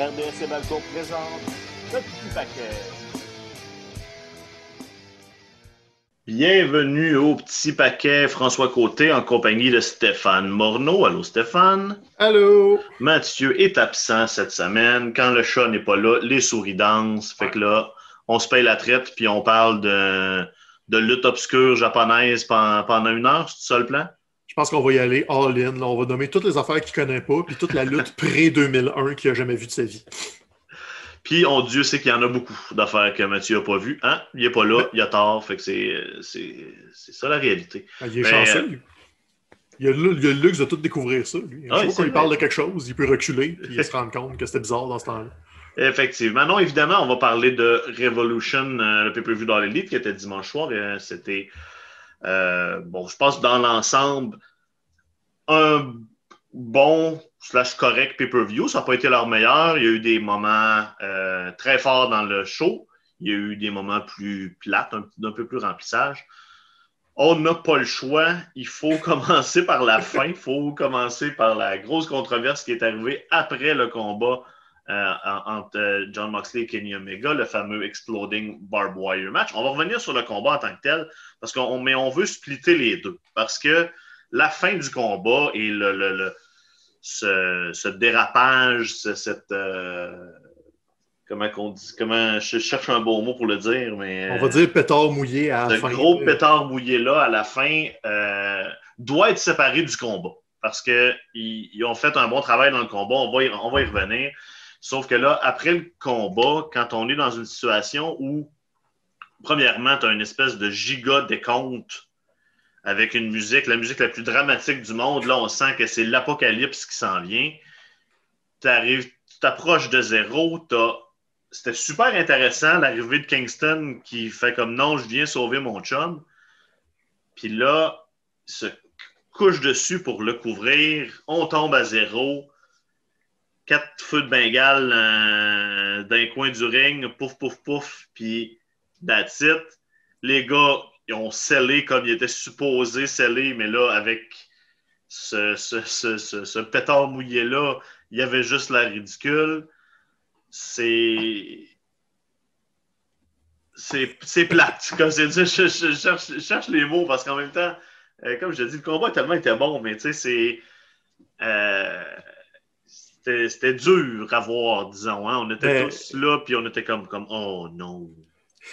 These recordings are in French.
RDS et Balco présente le petit paquet. Bienvenue au petit paquet François Côté en compagnie de Stéphane Morneau. Allô Stéphane? Allô? Mathieu est absent cette semaine. Quand le chat n'est pas là, les souris dansent. Fait que là, on se paye la traite puis on parle de, de lutte obscure japonaise pendant, pendant une heure. C'est ça le plan? Je pense qu'on va y aller all-in. On va nommer toutes les affaires qu'il ne connaît pas, puis toute la lutte pré-2001 qu'il n'a jamais vue de sa vie. Puis, on Dieu sait qu'il y en a beaucoup d'affaires que Mathieu n'a pas vues. Hein? Il n'est pas là, il a tort. Fait que c'est, ça la réalité. Ah, il est chanceux, lui. Il a, le, il a, le, luxe de tout découvrir ça, lui. Ah, quand il parle de quelque chose, il peut reculer puis se rendre compte que c'était bizarre dans ce temps-là. Effectivement. Non, évidemment, on va parler de Revolution, euh, le PPV dans l'élite qui était dimanche soir. Et, c'était euh, bon, je pense dans l'ensemble, un bon slash correct pay-per-view. Ça n'a pas été leur meilleur. Il y a eu des moments euh, très forts dans le show. Il y a eu des moments plus plates, un, peu plus remplissage. On n'a pas le choix. Il faut commencer par la fin. Il faut commencer par la grosse controverse qui est arrivée après le combat euh, entre John Moxley et Kenny Omega, le fameux Exploding Barbed Wire match. On va revenir sur le combat en tant que tel, parce qu'on mais on veut splitter les deux. Parce que la fin du combat et le, le, ce, dérapage, cette. Euh, comment qu'on dit Comment je cherche un beau mot pour le dire, mais. On va dire pétard mouillé à la fin. Ce gros pétard mouillé-là, à la fin, euh, doit être séparé du combat. Parce qu'ils ils ont fait un bon travail dans le combat. On va on va y revenir. Sauf que là, après le combat, quand on est dans une situation où, premièrement, tu as une espèce de giga décompte avec une musique, la musique la plus dramatique du monde, là, on sent que c'est l'apocalypse qui s'en vient. Tu t'approches de zéro, c'était super intéressant l'arrivée de Kingston qui fait comme non, je viens sauver mon chum. Puis là, il se couche dessus pour le couvrir. On tombe à zéro quatre feux de Bengale euh, d'un coin du ring, pouf, pouf, pouf, puis that's it. Les gars, ils ont scellé comme ils étaient supposés sceller, mais là, avec ce, ce, ce, ce pétard mouillé-là, il y avait juste la ridicule. C'est. C'est plate. Comme je, je, je, cherche, les mots parce qu'en même temps, euh, comme je dis, le combat tellement été bon, mais tu sais, c'est. Euh, c'était dur à voir, disons. Hein? On était tous là, puis on était comme, comme oh non.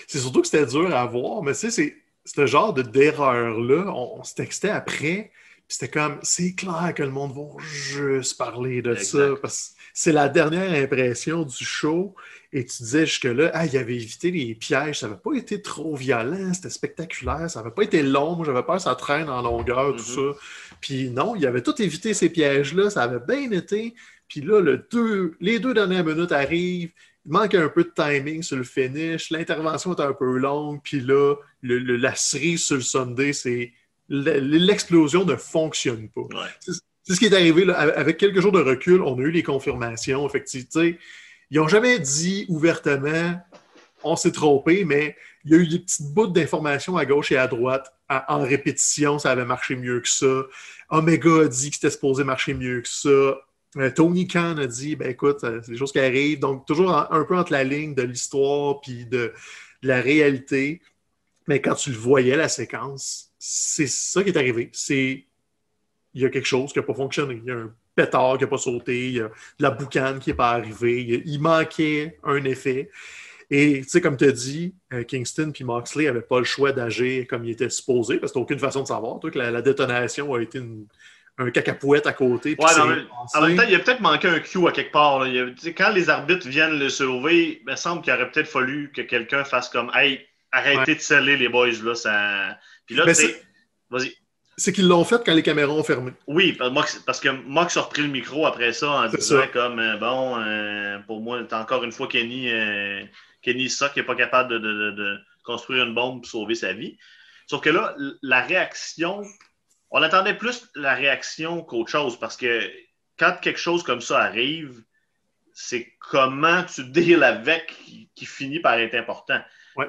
C'est surtout que c'était dur à voir, mais tu sais, c'est ce genre d'erreur-là, on, se textait après, puis c'était comme, c'est clair que le monde va juste parler de ça, parce que c'est la dernière impression du show, et tu disais jusque-là, ah, il avait évité les pièges, ça n'avait pas été trop violent, c'était spectaculaire, ça n'avait pas été long, moi j'avais peur que ça traîne en longueur, tout mm-hmm. ça. Puis non, il avait tout évité ces pièges-là, ça avait bien été. Puis là, le deux, les deux dernières minutes arrivent, il manque un peu de timing sur le finish, l'intervention est un peu longue, puis là, le, la cerise sur le Sunday, c'est l'explosion ne fonctionne pas. C'est ce qui est arrivé là, avec quelques jours de recul, on a eu les confirmations. Effectivement, ils n'ont jamais dit ouvertement on s'est trompé, mais il y a eu des petites bouts d'informations à gauche et à droite. en répétition, ça avait marché mieux que ça. Omega a dit que c'était supposé marcher mieux que ça. Euh, Tony Khan a dit ben écoute, euh, c'est des choses qui arrivent. Donc, toujours un peu entre la ligne de l'histoire puis de, la réalité. Mais quand tu le voyais, la séquence, c'est ça qui est arrivé. C'est il y a quelque chose qui n'a pas fonctionné. Il y a un pétard qui n'a pas sauté, il y a de la boucane qui n'est pas arrivée, il, manquait un effet. Et tu sais, comme tu as dit, euh, Kingston puis Moxley n'avaient pas le choix d'agir comme il était supposé, parce que aucune façon de savoir que la, détonation a été une, un cacapouette à côté. Ouais, en même temps, il a peut-être manqué un cue à quelque part. quand les arbitres viennent le sauver, il me semble qu'il aurait peut-être fallu que quelqu'un fasse comme Hey, arrêtez de sceller les boys. Là, ça... Puis là, vas-y. C'est qu'ils l'ont fait quand les caméras ont fermé. Oui, parce que Mox a repris le micro après ça en disant comme euh, bon, euh, pour moi, c'est encore une fois Kenny, euh, Kenny ça qui n'est pas capable de, de, de, construire une bombe pour sauver sa vie. Sauf que là, la réaction on attendait plus la réaction qu'autre chose parce que quand quelque chose comme ça arrive, c'est comment tu deals avec qui, finit par être important.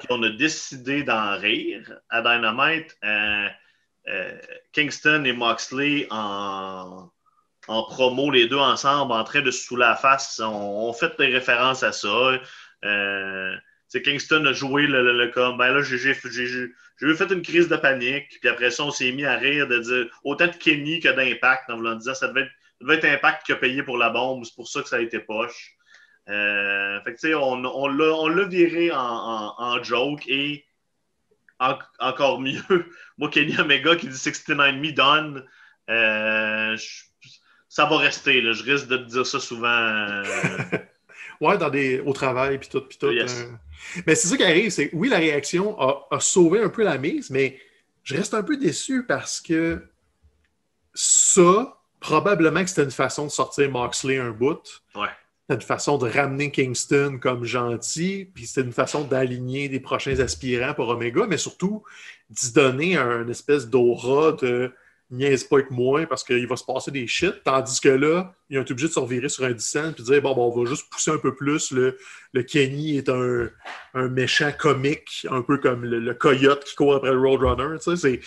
on a décidé d'en rire à Dynamite. Euh, euh, Kingston et Moxley en, en promo, les deux ensemble, en train de se sous la face. On, fait des références à ça. Euh, Kingston a joué le, le, comme, ben là, j'ai fait une crise de panique, puis après ça, on s'est mis à rire de dire autant de Kenny que d'Impact, en voulant dire ça devait, être, ça devait être Impact qui a payé pour la bombe, c'est pour ça que ça a été poche. Euh, fait que, on, on l'a viré en, joke et encore mieux, moi, Kenny Omega qui dit 69 done, euh, ça va rester. Là. Je risque de te dire ça souvent. Euh... ouais, dans des, au travail, puis tout. Puis tout euh. Mais c'est ça qui arrive, c'est oui, la réaction a, sauvé un peu la mise, mais je reste un peu déçu parce que ça, probablement que c'était une façon de sortir Moxley un bout. Ouais. C'était une façon de ramener Kingston comme gentil, puis c'était une façon d'aligner des prochains aspirants pour Omega, mais surtout d'y donner un espèce d'aura de niaise pas avec moi parce qu'il va se passer des shit. Tandis que là, ils ont été obligés de se revirer sur un descent et dire bon, bon, on va juste pousser un peu plus. Le, le Kenny est un, un, méchant comique, un peu comme le, coyote qui court après le Roadrunner. C'est.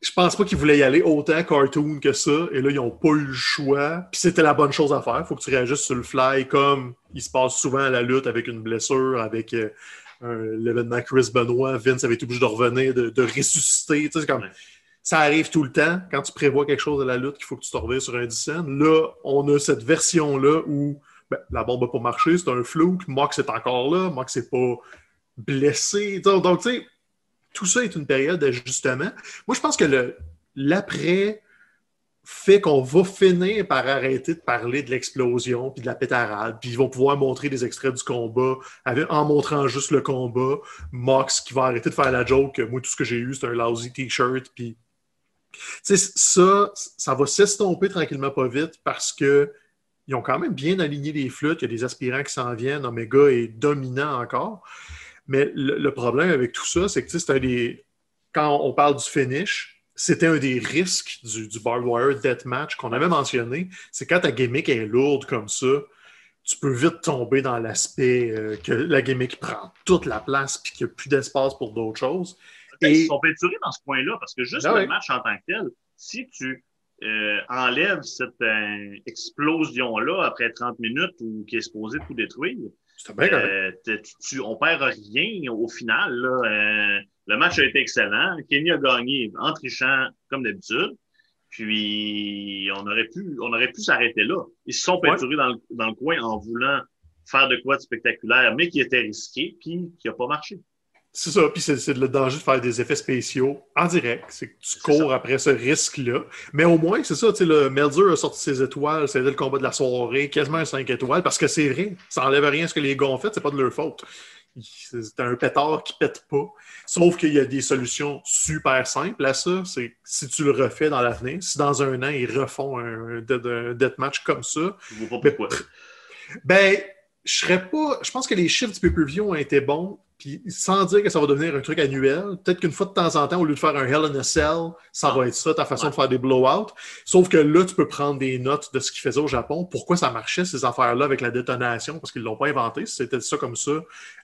Je pense pas qu'ils voulaient y aller autant cartoon que ça. Et là, ils n'ont pas eu le choix. Puis c'était la bonne chose à faire. Faut que tu réagisses sur le fly comme il se passe souvent à la lutte avec une blessure, avec euh, l'événement Chris Benoit. Vince avait été obligé de revenir, de, de ressusciter. Sais, comme ça arrive tout le temps quand tu prévois quelque chose de la lutte qu'il faut que tu te sur un dissent. Là, on a cette version-là où ben, la bombe n'a pas marché, c'est un flou, Mox est encore là, Mox n'est pas blessé. Donc, tu sais, tout ça est une période d'ajustement. Moi, je pense que l'après fait qu'on va finir par arrêter de parler de l'explosion puis de la pétarade, puis ils vont pouvoir montrer des extraits du combat en montrant juste le combat. Mox qui va arrêter de faire la joke. Moi, tout ce que j'ai eu, c'est un lousy t-shirt, puis ça, ça va s'estomper tranquillement pas vite parce que ils ont quand même bien aligné les flûtes. Il y a des aspirants qui s'en viennent. Omega est dominant encore. Mais le, problème avec tout ça, c'est que c'est des. Quand on parle du finish, c'était un des risques du, du barbed wire deathmatch qu'on avait mentionné. C'est quand ta gimmick est lourde comme ça, tu peux vite tomber dans l'aspect euh, que la gimmick prend toute la place et qu'il n'y a plus d'espace pour d'autres choses. Ils sont peinturés dans ce point-là, parce que juste ah le match en tant que tel, si tu euh, enlèves cette euh, explosion-là après 30 minutes ou qui est supposé tout détruire, euh, tu, on perd rien au final. Là. le match a été excellent. Kenny a gagné en trichant comme d'habitude. Puis on aurait pu, on aurait pu s'arrêter là. Ils se sont peinturés dans, le, dans le coin en voulant faire de quoi de spectaculaire, mais qui était risqué, puis qui n'a pas marché. C'est ça, puis c'est le danger de faire des effets spéciaux en direct. C'est que tu cours après ce risque-là. Mais au moins, c'est ça, tu sais, le Melzer a sorti ses étoiles, c'était le combat de la soirée, quasiment un 5 étoiles, parce que c'est vrai, ça enlève rien à ce que les gars ont fait, c'est pas de leur faute. C'est un pétard qui pète pas. Sauf qu'il y a des solutions super simples à ça. C'est si tu le refais dans l'avenir, si dans un an, ils refont un, deathmatch comme ça. Ben, ben, je serais pas. Je pense que les chiffres du pay-per-view ont été bons. Puis sans dire que ça va devenir un truc annuel, peut-être qu'une fois de temps en temps, au lieu de faire un Hell in a Cell, ça va être ça, ta façon de faire des blowouts. Sauf que là, tu peux prendre des notes de ce qu'ils faisaient au Japon. Pourquoi ça marchait, ces affaires-là, avec la détonation? Parce qu'ils ne l'ont pas inventé. C'était ça comme ça,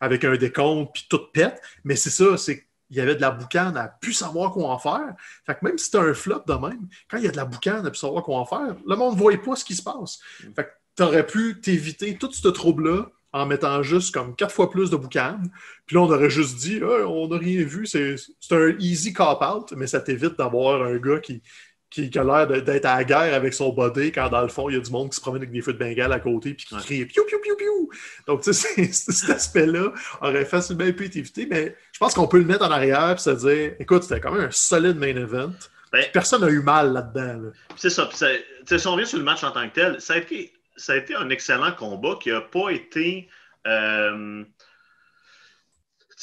avec un décompte, puis tout pète. Mais c'est ça, c'est il y avait de la boucane à plus savoir quoi en faire. Fait que même si tu un flop de même, quand il y a de la boucane à plus savoir quoi en faire, le monde ne voit pas ce qui se passe. Fait que tu aurais pu t'éviter tout ce trouble-là en mettant juste comme quatre fois plus de boucan. Puis là, on aurait juste dit, on n'a rien vu, c'est un easy cop-out, mais ça t'évite d'avoir un gars qui, qui, a l'air d'être à la guerre avec son body quand dans le fond, il y a du monde qui se promène avec des feux de bengale à côté puis qui crie piou piou piou piou. Donc, tu sais, cet aspect-là aurait facilement pu être évité, mais je pense qu'on peut le mettre en arrière et se dire, écoute, c'était quand même un solide main event. Ben, Personne n'a eu mal là-dedans. C'est ça. si on revient sur le match en tant que tel, ça a été ça a été un excellent combat qui n'a pas été. Euh,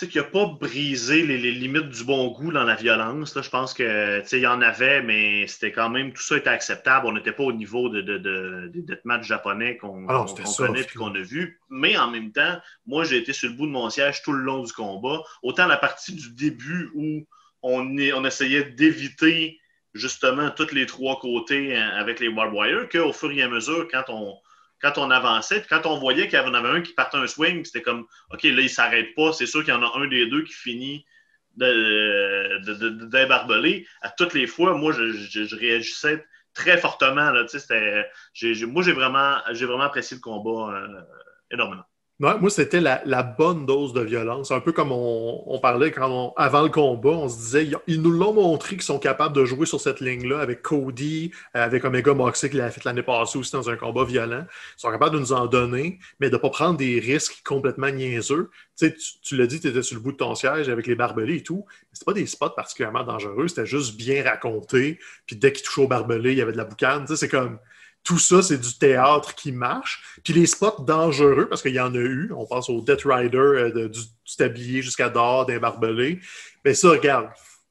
qui n'a pas brisé les, limites du bon goût dans la violence. Je pense que il y en avait, mais c'était quand même tout ça était acceptable. On n'était pas au niveau de, de, de, des deathmatch japonais qu'on ah connaît et qu'on a vu. Mais en même temps, moi, j'ai été sur le bout de mon siège tout le long du combat. Autant la partie du début où on, est, on essayait d'éviter justement tous les trois côtés hein, avec les wire qu'au fur et à mesure, quand on, quand on avançait, quand on voyait qu'il y en avait un qui partait un swing, c'était comme OK, là, il ne s'arrête pas, c'est sûr qu'il y en a un des deux qui finit d'ébarbeler. à toutes les fois, moi, je, réagissais très fortement. Là, moi, j'ai vraiment, vraiment apprécié le combat énormément moi, c'était la, bonne dose de violence. Un peu comme on, parlait quand avant le combat, on se disait, ils nous l'ont montré qu'ils sont capables de jouer sur cette ligne-là avec Cody, euh, avec Omega Moxley qui l'a fait l'année passée aussi dans un combat violent. Ils sont capables de nous en donner, mais de ne pas prendre des risques complètement niaiseux. Tu, tu l'as dit, tu étais sur le bout de ton siège avec les barbelés et tout. C'était pas des spots particulièrement dangereux, c'était juste bien raconté. Puis dès qu'il touchait au barbelé, il y avait de la boucane. C'est comme tout ça, c'est du théâtre qui marche. Puis les spots dangereux, parce qu'il y en a eu, on pense au Death Rider, euh, du, tablier jusqu'à dehors, d'un barbelé. Mais ça, regarde,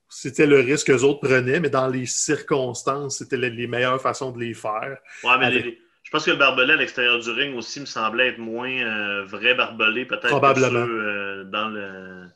c'était le risque que les autres prenaient, mais dans les circonstances, c'était les, meilleures façons de les faire. Ouais, mais je pense que le barbelé à l'extérieur du ring aussi me semblait être moins euh, vrai barbelé, peut-être. Probablement. Euh, dans le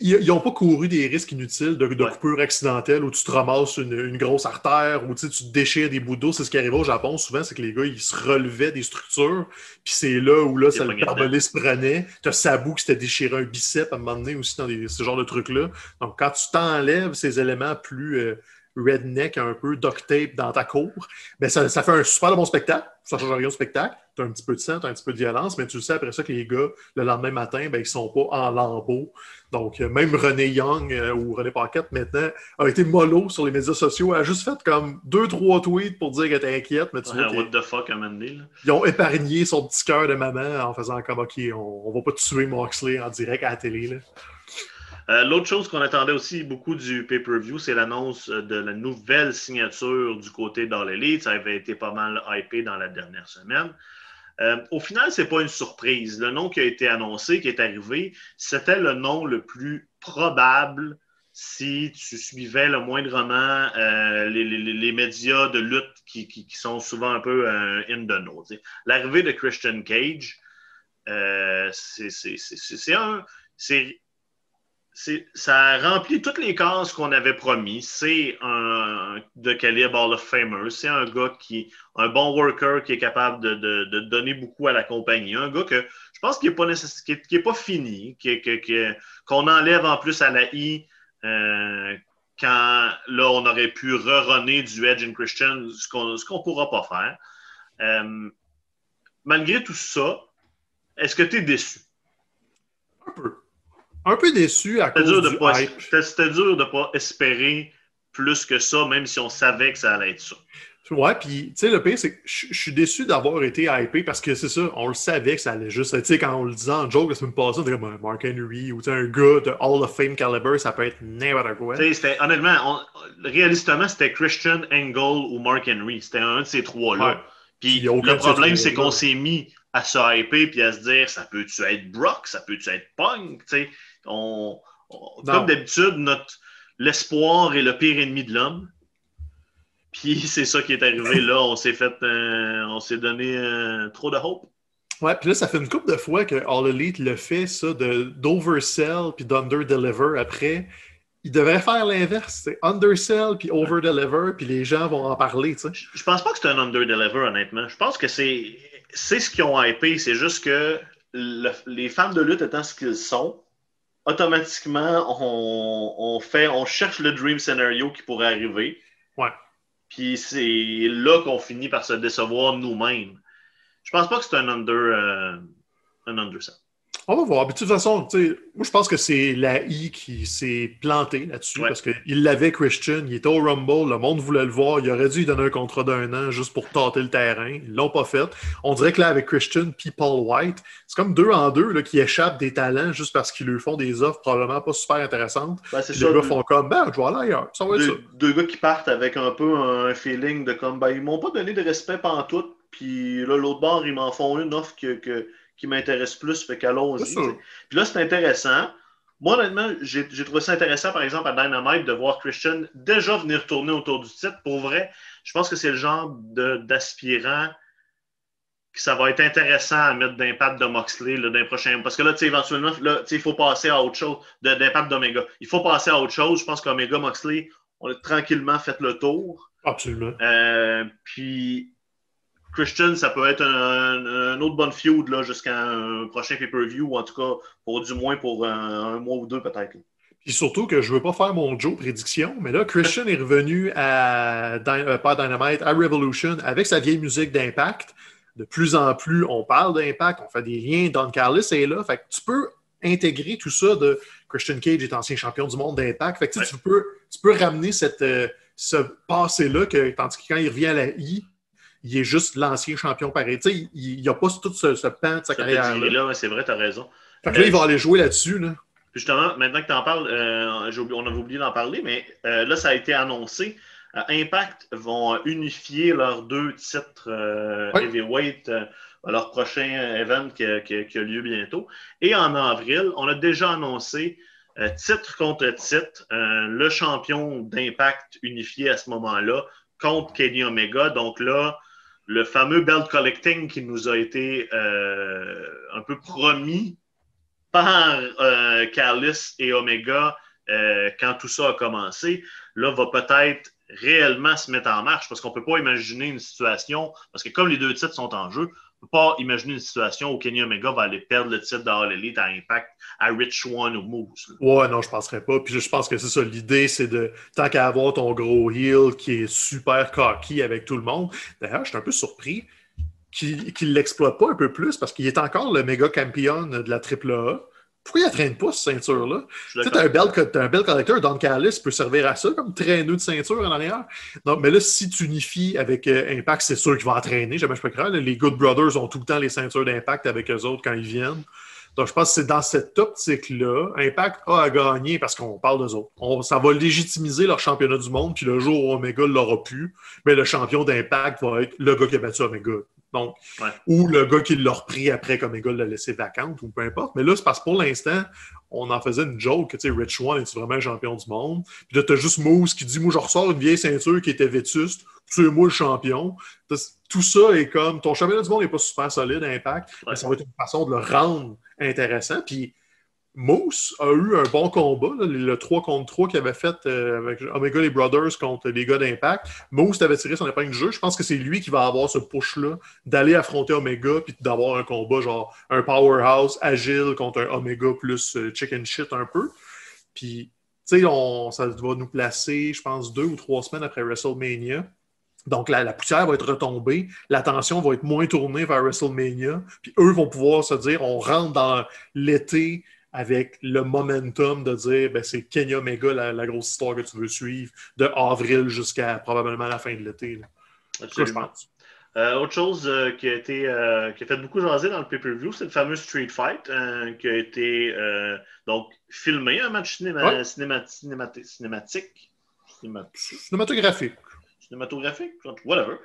ils n'ont pas couru des risques inutiles de, de coupure accidentelle où tu te ramasses une, grosse artère ou tu te déchires des bouts d'eau. C'est ce qui arrivait au Japon souvent, c'est que les gars, ils se relevaient des structures, puis c'est là où là, ça, le barbelé se prenait. Tu as Sabu qui s'était déchiré un bicep à un moment donné aussi dans ce genre de trucs-là. Donc, quand tu t'enlèves ces éléments plus euh, redneck, un peu duct tape dans ta cour, ben ça, ça fait un super bon spectacle. Ça change rien au spectacle tu as un petit peu de sang, tu as un petit peu de violence, mais tu le sais après ça que les gars, le lendemain matin, ben, ils ne sont pas en lambeaux. Donc, euh, même René Young euh, ou René Paquette, maintenant, a été mollo sur les médias sociaux. a juste fait comme deux, trois tweets pour dire qu'elle était inquiète. Mais tu vois, what the fuck, Ils ont épargné son petit cœur de maman en faisant comme, OK, on, ne va pas tuer Moxley en direct à la télé. Euh, l'autre chose qu'on attendait aussi beaucoup du pay-per-view, c'est l'annonce de la nouvelle signature du côté d'All. Ça avait été pas mal hypé dans la dernière semaine. Euh, au final, ce n'est pas une surprise. Le nom qui a été annoncé, qui est arrivé, c'était le nom le plus probable si tu suivais le moindrement euh, les, médias de lutte qui, sont souvent un peu euh, in the know. L'arrivée de Christian Cage, c'est un ça remplit toutes les cases qu'on avait promis. C'est un de calibre Hall of Famer. C'est un gars qui un bon worker qui est capable de, donner beaucoup à la compagnie. Un gars que je pense qu'il n'est pas, qui est, pas fini, qu'on enlève en plus à la I euh, quand là on aurait pu re-runner du Edge and Christian, ce qu'on ne pourra pas faire. Euh, malgré tout ça, est-ce que tu es déçu? Un peu un peu déçu à cause dur du C'était dur de ne pas espérer plus que ça, même si on savait que ça allait être ça. Ouais, puis, tu sais, le pire, c'est que je suis déçu d'avoir été hypé parce que c'est ça, on le savait que ça allait juste. Tu sais, quand on le disait en joke la semaine passée, on disait comme Mark Henry ou un gars de Hall of Fame caliber, ça peut être n'importe quoi. Tu sais, honnêtement, réalistement, c'était Christian Engel ou Mark Henry. C'était un de ces trois-là. Puis le problème, c'est qu'on s'est mis à se hyper puis à se dire ça peut-tu être Brock, ça peut-tu être Punk, tu sais. On, comme d'habitude, notre l'espoir est le pire ennemi de l'homme. Puis c'est ça qui est arrivé là. On s'est fait, euh, on s'est donné euh, trop de hope. Ouais, puis là, ça fait une couple de fois que All Elite le fait, ça, d'oversell puis d'underdeliver après. Il devrait faire l'inverse. C'est undersell puis overdeliver, puis les gens vont en parler. Tu sais. Je pense pas que c'est un underdeliver, honnêtement. Je pense que c'est ce qu'ils ont hypé. C'est juste que les fans de lutte étant ce qu'ils sont, automatiquement, on, fait, on cherche le dream scenario qui pourrait arriver. Ouais. Puis c'est là qu'on finit par se décevoir nous-mêmes. Je pense pas que c'est un under, euh, un under on va voir. de toute façon, moi, je pense que c'est la I qui s'est plantée là-dessus parce qu'il l'avait, Christian. Il était au Rumble. Le monde voulait le voir. Il aurait dû lui donner un contrat d'un an juste pour tâter le terrain. Ils l'ont pas fait. On dirait que là, avec Christian puis Paul White, c'est comme deux en deux là, qui échappent des talents juste parce qu'ils lui font des offres probablement pas super intéressantes. Ben, les gars font comme, ben, je vais aller ailleurs. Ça va deux, ça. deux gars qui partent avec un peu un feeling de comme, ben, ils m'ont pas donné de respect pendant tout. Puis là, l'autre bord, ils m'en font une offre que, que qui m'intéresse plus, fait qu'allons-y. Puis là, c'est intéressant. Moi, honnêtement, j'ai trouvé ça intéressant, par exemple, à Dynamite, de voir Christian déjà venir tourner autour du titre. Pour vrai, je pense que c'est le genre d'aspirant que ça va être intéressant à mettre d'impact de Moxley d'un prochain. Parce que là, tu sais, éventuellement, là, il faut passer à autre chose, d'impact d'Omega. Il faut passer à autre chose. Je pense qu'Omega, Moxley, on a tranquillement fait le tour. Absolument. Euh, puis Christian, ça peut être un, autre bon feud jusqu'à un prochain pay-per-view, ou en tout cas, pour du moins pour un, mois ou deux peut-être. Puis surtout que je veux pas faire mon Joe prédiction, mais là, Christian est revenu à euh, pas Dynamite, à Revolution avec sa vieille musique d'impact. De plus en plus, on parle d'impact, on fait des liens. Don Carlos est là. Fait que tu peux intégrer tout ça de Christian Cage est ancien champion du monde d'impact. Fait que tu, peux, tu peux ramener cette, euh, ce passé-là, que, tandis que quand il revient à la I, il est juste l'ancien champion pareil. Il n'y a pas tout ce, ce pan de sa carrière. Là, c'est vrai, tu as raison. Fait que là, il va aller jouer là-dessus. Là. Justement, maintenant que tu en parles, euh, on avait oublié d'en parler, mais euh, là, ça a été annoncé. Euh, Impact vont unifier leurs deux titres heavyweight à leur prochain event qui, qui, a lieu bientôt. Et en avril, on a déjà annoncé titre contre titre, le champion d'Impact unifié à ce moment-là contre Kenny Omega. Donc là, le fameux belt collecting qui nous a été un peu promis par euh, et Omega euh, quand tout ça a commencé, là, va peut-être réellement se mettre en marche parce qu'on ne peut pas imaginer une situation, parce que comme les deux titres sont en jeu, ne peut pas imaginer une situation où Kenny Omega va aller perdre le titre d'All Elite à Impact à Rich One ou Moose. Ouais, non, je ne penserais pas. Puis je pense que c'est ça. L'idée, c'est de, tant qu'à avoir ton gros heel qui est super cocky avec tout le monde. D'ailleurs, je suis un peu surpris qu'il ne l'exploite pas un peu plus parce qu'il est encore le méga champion de la AAA. Pourquoi il ne traîne pas cette ceinture-là? Tu sais, un belt, un belt collector, Don Callis peut servir à ça comme traîneau de ceinture en arrière. Non, mais là, si tu unifies avec euh, Impact, c'est sûr qu'il va entraîner. Jamais je peux croire. Les Good Brothers ont tout le temps les ceintures d'Impact avec eux autres quand ils viennent. Donc, je pense que c'est dans cette optique-là, Impact a à gagner parce qu'on parle d'eux autres. ça va légitimiser leur championnat du monde, puis le jour où Omega l'aura pu, mais le champion d'Impact va être le gars qui a battu Omega. Donc, ou le gars qui l'a repris après égal l'a laissé vacante, ou peu importe. Mais là, c'est parce que pour l'instant, on en faisait une joke que, tu sais, Rich One est vraiment un champion du monde? Puis là, t'as juste Moose qui dit, moi, je ressors une vieille ceinture qui était vétuste, tu es moi le champion. Tout ça est comme, ton championnat du monde n'est pas super solide, impact, mais ça va être une façon de le rendre intéressant. Puis Moose a eu un bon combat, le 3 contre 3 qu'il avait fait euh, avec Omega les Brothers contre les gars d'Impact. Moose avait tiré son épingle du jeu. Je pense que c'est lui qui va avoir ce push-là d'aller affronter Omega puis d'avoir un combat genre un powerhouse agile contre un Omega plus euh, chicken shit un peu. Puis, tu sais, ça va nous placer, je pense, deux ou trois semaines après WrestleMania. Donc, la, la, poussière va être retombée, l'attention va être moins tournée vers WrestleMania, puis eux vont pouvoir se dire on rentre dans l'été avec le momentum de dire ben, c'est Kenya Omega la, grosse histoire que tu veux suivre de avril jusqu'à probablement la fin de l'été. je pense. Euh, autre chose euh, qui, a été, euh, qui a fait beaucoup jaser dans le pay-per-view, c'est le fameux Street Fight qui a été donc filmé, un match cinématique? Cinématique. Cinématographique. Cinématographique, whatever.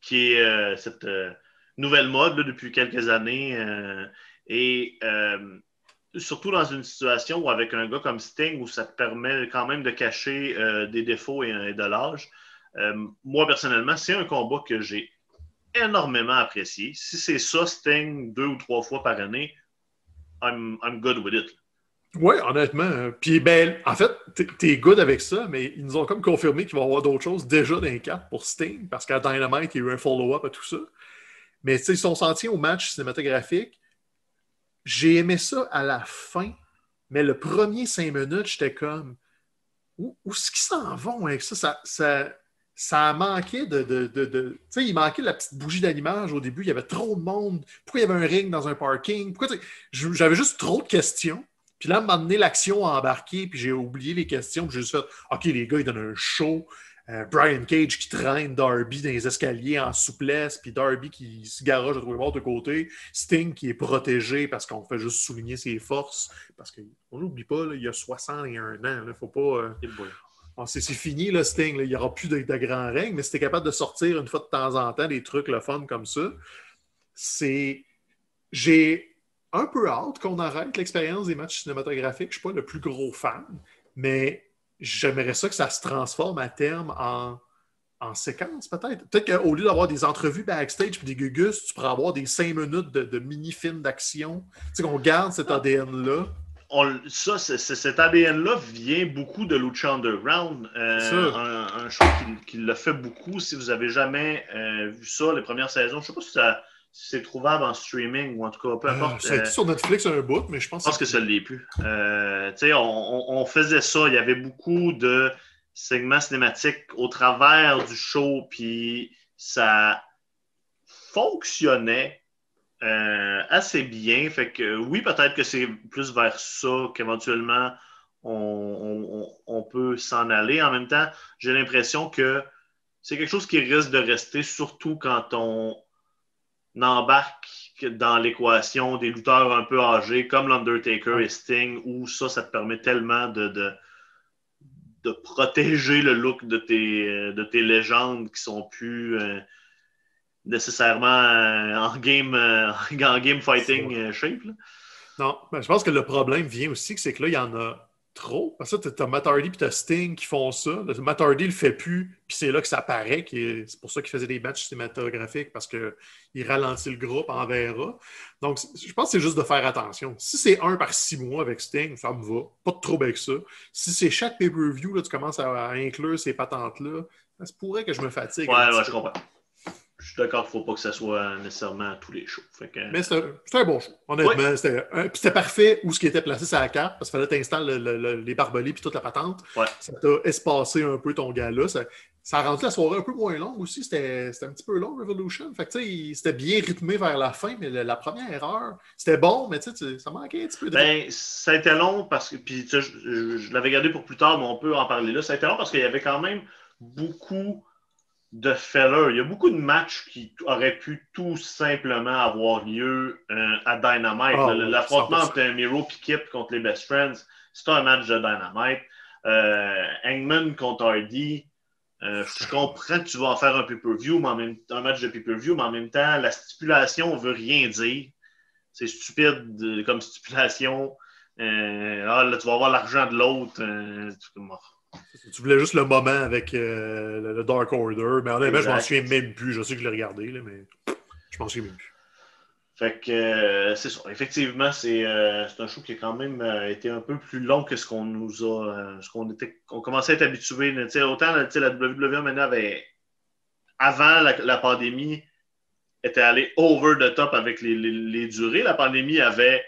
qui est cette nouvelle mode depuis quelques années et euh, surtout dans une situation où, avec un gars comme Sting, où ça te permet quand même de cacher euh, des défauts et, de l'âge, euh, moi, personnellement, c'est un combat que j'ai énormément apprécié. Si c'est ça, Sting, deux ou trois fois par année, I'm, good with it. Oui, honnêtement. Puis, ben, en fait, t'es good avec ça, mais ils nous ont comme confirmé qu'il va y avoir d'autres choses déjà dans les pour Sting, parce qu'à Dynamite, il y a eu un follow-up à tout ça. Mais ils sont sentis au match cinématographique j'ai aimé ça à la fin, mais le premier cinq minutes, j'étais comme où, est-ce qu'ils s'en vont avec ça? Ça, ça, ça a manqué de. de, tu sais, il manquait la petite bougie d'animage au début. Il y avait trop de monde. Pourquoi il y avait un ring dans un parking? Pourquoi J'avais juste trop de questions. Puis là, à moment donné, l'action a embarqué, puis j'ai oublié les questions. Puis j'ai juste fait OK, les gars, ils donnent un show. Euh, Brian Cage qui traîne Darby dans les escaliers en souplesse, puis Darby qui se garage de trouver mort de côté, Sting qui est protégé parce qu'on fait juste souligner ses forces, parce qu'on n'oublie pas, il y a 61 ans, il faut pas... Euh, c'est fini, le Sting, il n'y aura plus de, de grands règnes, mais si tu capable de sortir une fois de temps en temps des trucs le fun comme ça, c'est... J'ai un peu hâte qu'on arrête l'expérience des matchs cinématographiques. Je ne suis pas le plus gros fan, mais j'aimerais ça que ça se transforme à terme en, en séquence, peut-être. Peut-être qu'au lieu d'avoir des entrevues backstage et des gugus, tu pourrais avoir des cinq minutes de, mini-films d'action. Tu sais, qu'on garde cet ADN-là. ça, cet ADN-là vient beaucoup de Lucha Underground, euh, un, un, show qui, qui l'a fait beaucoup. Si vous avez jamais euh, vu ça, les premières saisons, je ne sais pas si ça c'est trouvable en streaming ou en tout cas, peu Euh, importe. ça a été sur Netflix un bout, mais je pense je pense que ça ne l'est plus. Euh, on, on- faisait ça. Il y avait beaucoup de segments cinématiques au travers du show, puis ça fonctionnait euh, assez bien. Fait que oui, peut-être que c'est plus vers ça qu'éventuellement on, on- on- on peut s'en aller. En même temps, j'ai l'impression que c'est quelque chose qui risque de rester, surtout quand on embarque dans l'équation des lutteurs un peu âgés comme l'Undertaker et Sting, où ça, ça te permet tellement de, de, de protéger le look de tes, de tes légendes qui sont plus euh, nécessairement euh, en, game, euh, en game fighting shape. là. Non, ben, je pense que le problème vient aussi, que c'est que là, il y en a trop. Parce que tu as Matt Hardy et tu Sting qui font ça. Le- Matt Hardy le fait plus, puis c'est là que ça est- C'est pour ça qu'il faisait des matchs cinématographiques, parce qu'il ralentit le groupe, en verra. Donc, je pense que c'est juste de faire attention. Si c'est un par six mois avec Sting, ça me va. Pas de trouble avec ça. Si c'est chaque pay-per-view, tu commences à, à inclure ces patentes-là, ça se pourrait que je me fatigue. Ouais, ouais, je comprends. Je suis d'accord qu'il ne faut pas que ça soit nécessairement à tous les shows. Fait que- Mais c'était un bon show. Honnêtement, c'était parfait où ce qui était placé sur la carte, parce qu'il fallait t'installes le- le- le- les barbelés puis toute la patente. Ouais. Ça t'a espacé un peu ton gars-là. Ça, ça a rendu la soirée un peu moins longue aussi. C'était un petit peu long, Revolution. Fait que, c'était bien rythmé vers la fin, mais la première heure, c'était bon, mais tu sais, tu- ça manquait un petit peu de. Ben, ça a été long parce que. Puis, je l'avais gardé pour plus tard, mais on peut en parler là. Ça a été long parce qu'il y avait quand même beaucoup de fellers. Il y a beaucoup de matchs qui auraient pu tout simplement avoir lieu euh, à Dynamite. Ah, L'affrontement 100%. entre Miro et Kip contre les Best Friends, c'est un match de Dynamite. Euh, Hangman contre Hardy. euh, je comprends que tu vas en faire un pay-per-view, mais en même un match de pay-per-view, mais en même temps, la stipulation ne veut rien dire. C'est stupide de- comme stipulation. Euh, ah, là, tu vas avoir l'argent de l'autre. euh, tu- voulais juste le moment avec euh, le, Dark Order, mais honnêtement, je m'en souviens même plus. Je sais que je l'ai regardé, là, mais je m'en souviens même plus. Fait que euh, c'est ça. Effectivement, c'est euh, c'est un show qui a quand même été un peu plus long que ce qu'on nous a. ce qu'on était. On commençait à être habitué. Autant la WWE maintenant avait. Avant la, la pandémie, était allée over the top avec les, les- les durées. La pandémie avait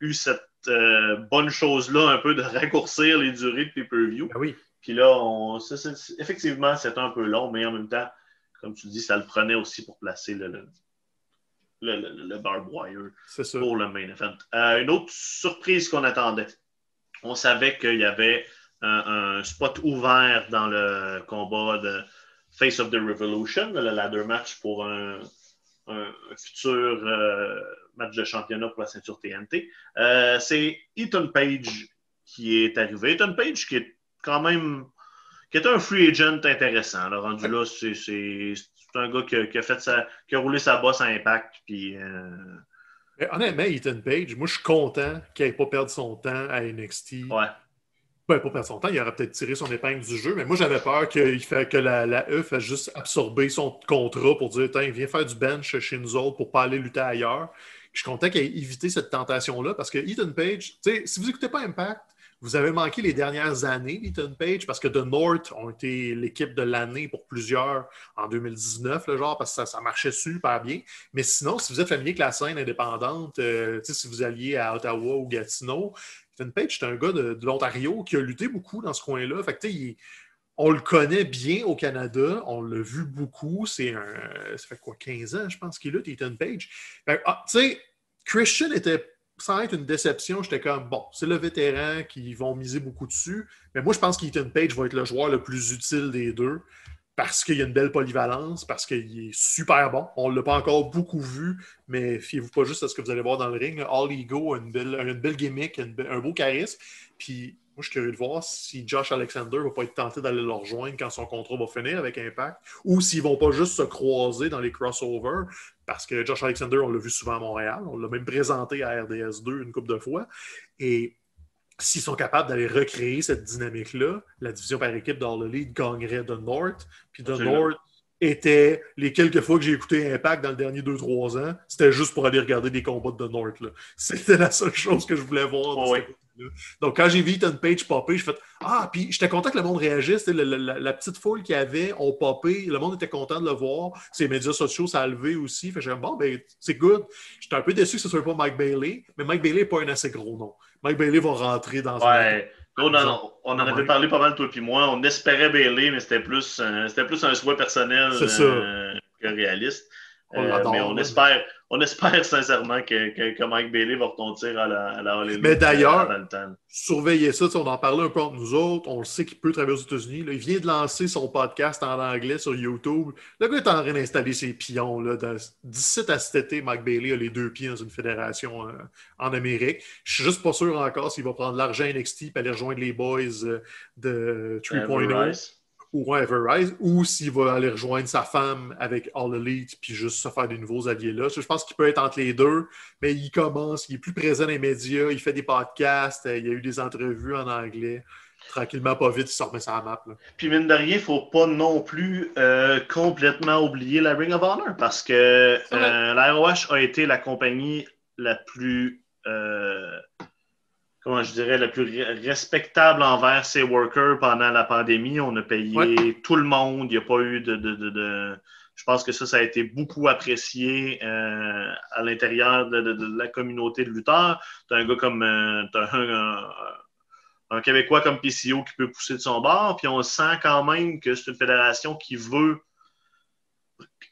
eu cette euh, bonne chose-là, un peu de raccourcir les durées de pay-per-view. Ben oui. Puis là, on, ça, c'est- c'est- effectivement, c'était un peu long, mais en même temps, comme tu dis, ça le prenait aussi pour placer le, le, le, wire C'est pour le main event. Euh, une autre surprise qu'on attendait. On savait qu'il y avait un, un spot ouvert dans le combat de Face of the Revolution, le ladder match pour un, un- un futur euh, match de championnat pour la ceinture TNT. Euh, C'est Ethan Page qui est arrivé. Ethan Page qui est quand même qui est un free agent intéressant. là. rendu là, c'est un gars qui a, qui a fait sa, qui a roulé sa bosse à impact. Puis, euh, Mais honnêtement, Ethan Page, moi, je suis content qu'il n'ait pas perdu son temps à NXT. ouais. Ben, pas perdre son temps, il aurait peut-être tiré son épingle du jeu, mais moi, j'avais peur que la, la E fasse juste absorber son contrat pour dire Tiens, viens faire du bench chez nous autres pour pas aller lutter ailleurs. Je suis content qu'il ait évité cette tentation-là parce que Ethan Page, si vous n'écoutez pas Impact, vous avez manqué les dernières années d'Ethan Page parce que The North ont été l'équipe de l'année pour plusieurs en 2019, le genre, parce que ça, ça marchait super bien. Mais sinon, si vous êtes familier avec la scène indépendante, euh, si vous alliez à Ottawa ou Gatineau, Ethan Page, c'est un gars de, l'Ontario qui a lutté beaucoup dans ce coin-là. Fait on le connaît bien au Canada, on l'a vu beaucoup. C'est un. Ça fait quoi, 15 ans, je pense qu'il lutte, Ethan Page. Ah, Christian était sans être une déception, j'étais comme bon, c'est le vétéran qui vont miser beaucoup dessus. Mais moi, je pense qu'Ethan Page va être le joueur le plus utile des deux parce qu'il y a une belle polyvalence, parce qu'il est super bon. On ne l'a pas encore beaucoup vu, mais fiez-vous pas juste à ce que vous allez voir dans le ring. All Ego a une belle, une belle gimmick, un beau charisme. Puis moi, je suis curieux de voir si Josh Alexander va pas être tenté d'aller le rejoindre quand son contrat va finir avec Impact, ou s'ils vont pas juste se croiser dans les crossovers, parce que Josh Alexander, on l'a vu souvent à Montréal, on l'a même présenté à RDS2 une couple de fois. Et s'ils sont capables d'aller recréer cette dynamique-là, la division par équipe dans le lead gagnerait The North. Puis The Absolument. North était, les quelques fois que j'ai écouté Impact dans le dernier 2-3 ans, c'était juste pour aller regarder des combats de The North. là. C'était la seule chose que je voulais voir. de Oh. Donc, quand j'ai vu Ethan Page popper, j'ai fait Ah, puis j'étais content que le monde réagisse. La, petite foule qu'il y avait ont popé. Le monde était content de le voir. Ses médias sociaux, ça a levé aussi. Fait j'ai bon, ben, c'est good. J'étais un peu déçu que ce soit pas Mike Bailey, mais Mike Bailey n'est pas un assez gros nom. Mike Bailey va rentrer dans ouais. On, en, on en avait parlé pas mal, toi et moi. On espérait Bailey, mais c'était plus, c'était plus un souhait personnel euh, que réaliste. Euh, mais on espère, on espère sincèrement que, que, Mike Bailey va retentir à la, à la Mais d'ailleurs, surveillez ça, on en parlait un peu entre nous autres. On le sait qu'il peut travailler aux États-Unis. Il vient de lancer son podcast en anglais sur YouTube. Le gars est en train d'installer ses pions. D'ici à cet été, Mike Bailey a les deux pieds dans une fédération euh, en Amérique. Je suis juste pas sûr encore s'il va prendre l'argent NXT et aller rejoindre les boys euh, de 3.0 ou Everrise, ou s'il va aller rejoindre sa femme avec All Elite puis juste se faire des nouveaux alliés là. Je pense qu'il peut être entre les deux, mais il commence, il est plus présent dans les médias, il fait des podcasts, il y a eu des entrevues en anglais. Tranquillement, pas vite, il se remet sur la map. Puis mine de rien, il ne faut pas non plus euh, complètement oublier la Ring of Honor parce que euh, la ROH a été la compagnie la plus euh, comment je dirais, la plus respectable envers ses workers pendant la pandémie. On a payé tout le monde. Il n'y a pas eu de, de, Je pense que ça, ça a été beaucoup apprécié euh, à l'intérieur de, la communauté de lutteurs. Tu as un gars comme. Euh, un, Québécois comme PCO qui peut pousser de son bord. Puis on sent quand même que c'est une fédération qui veut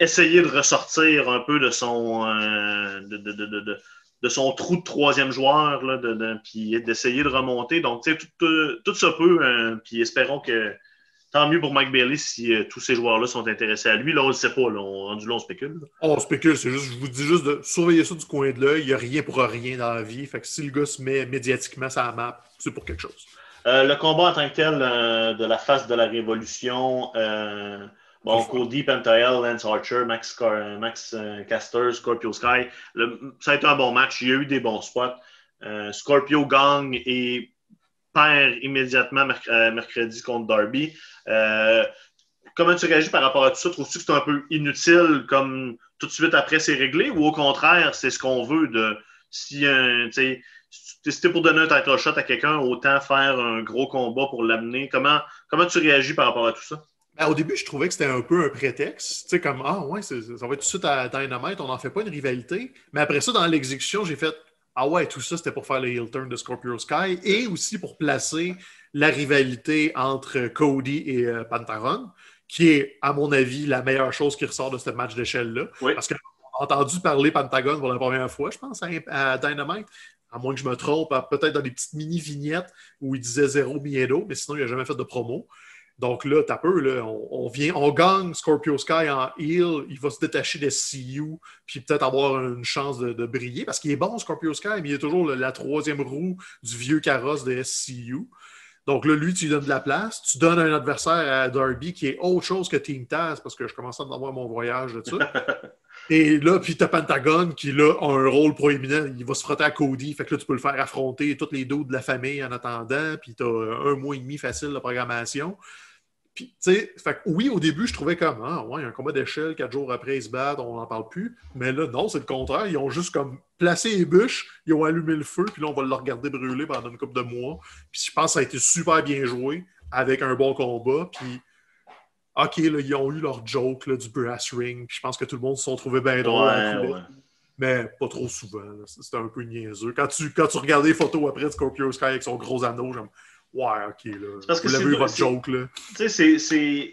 essayer de ressortir un peu de son. Euh, de, de son trou de troisième joueur, là, de, puis d'essayer de remonter. Donc, tu sais, tout, euh, tout, ça peut, hein, puis espérons que tant mieux pour Mike Bailey si euh, tous ces joueurs-là sont intéressés à lui. Là, on ne sait pas, là, on, rendu là, on spécule. On spécule, c'est juste, je vous dis juste de surveiller ça du coin de l'œil. Il n'y a rien pour rien dans la vie. Fait que si le gars se met médiatiquement sur la map, c'est pour quelque chose. Euh, le combat en tant que tel de la face de la révolution, Bon, Cody, Pentael, Lance Archer, Max, Max euh, Caster, Scorpio Sky. ça a été un bon match. Il y a eu des bons spots. Euh, Scorpio gang et perd immédiatement euh, mercredi contre Darby. comment tu réagis par rapport à tout ça? Trouves-tu que c'est un peu inutile comme tout de suite après c'est réglé? Ou au contraire, c'est ce qu'on veut de si un. Si pour donner un title shot à quelqu'un, autant faire un gros combat pour l'amener. Comment, comment tu réagis par rapport à tout ça? Ben, au début, je trouvais que c'était un peu un prétexte. Tu sais, comme, ah ouais, ça va être tout de suite à Dynamite, on n'en fait pas une rivalité. Mais après ça, dans l'exécution, j'ai fait, ah ouais, tout ça, c'était pour faire le heel turn de Scorpio Sky et aussi pour placer la rivalité entre Cody et euh, Pantaron, qui est, à mon avis, la meilleure chose qui ressort de ce match d'échelle-là. Parce qu'on a entendu parler Pentagon pour la première fois, je pense, à, Dynamite à moins que je me trompe, peut-être dans des petites mini-vignettes où il disait zéro Miedo, mais sinon, il n'a jamais fait de promo. Donc là, t'as peu, là, on, vient, on gagne Scorpio Sky en heal, il va se détacher des CU, puis peut-être avoir une chance de, briller, parce qu'il est bon, Scorpio Sky, mais il est toujours la troisième roue du vieux carrosse de SCU. Donc là, lui, tu lui donnes de la place. Tu donnes un adversaire à Darby qui est autre chose que Team Taz, parce que je commence à avoir mon voyage de ça. Et là, puis t'as Pentagon qui, là, a un rôle proéminent. Il va se frotter à Cody. Fait que là, tu peux le faire affronter tous les dos de la famille en attendant. Puis t'as un mois et demi facile de programmation oui, au début, je trouvais comme, ah, ouais, un combat d'échelle, quatre jours après, ils se battent, on n'en parle plus. Mais là, non, c'est le contraire. Ils ont juste comme placé les bûches, ils ont allumé le feu, puis là, on va le regarder brûler pendant une couple de mois. Puis je pense que ça a été super bien joué, avec un bon combat. Puis, OK, là, ils ont eu leur joke là, du brass ring, puis je pense que tout le monde se sont trouvés bien drôles. Mais pas trop souvent. C'était un peu niaiseux. Quand tu, quand tu regardes les photos après de Scorpio Sky avec son gros anneau, j'aime Ouais, ok, là. Parce que Vous votre joke, là. Tu sais,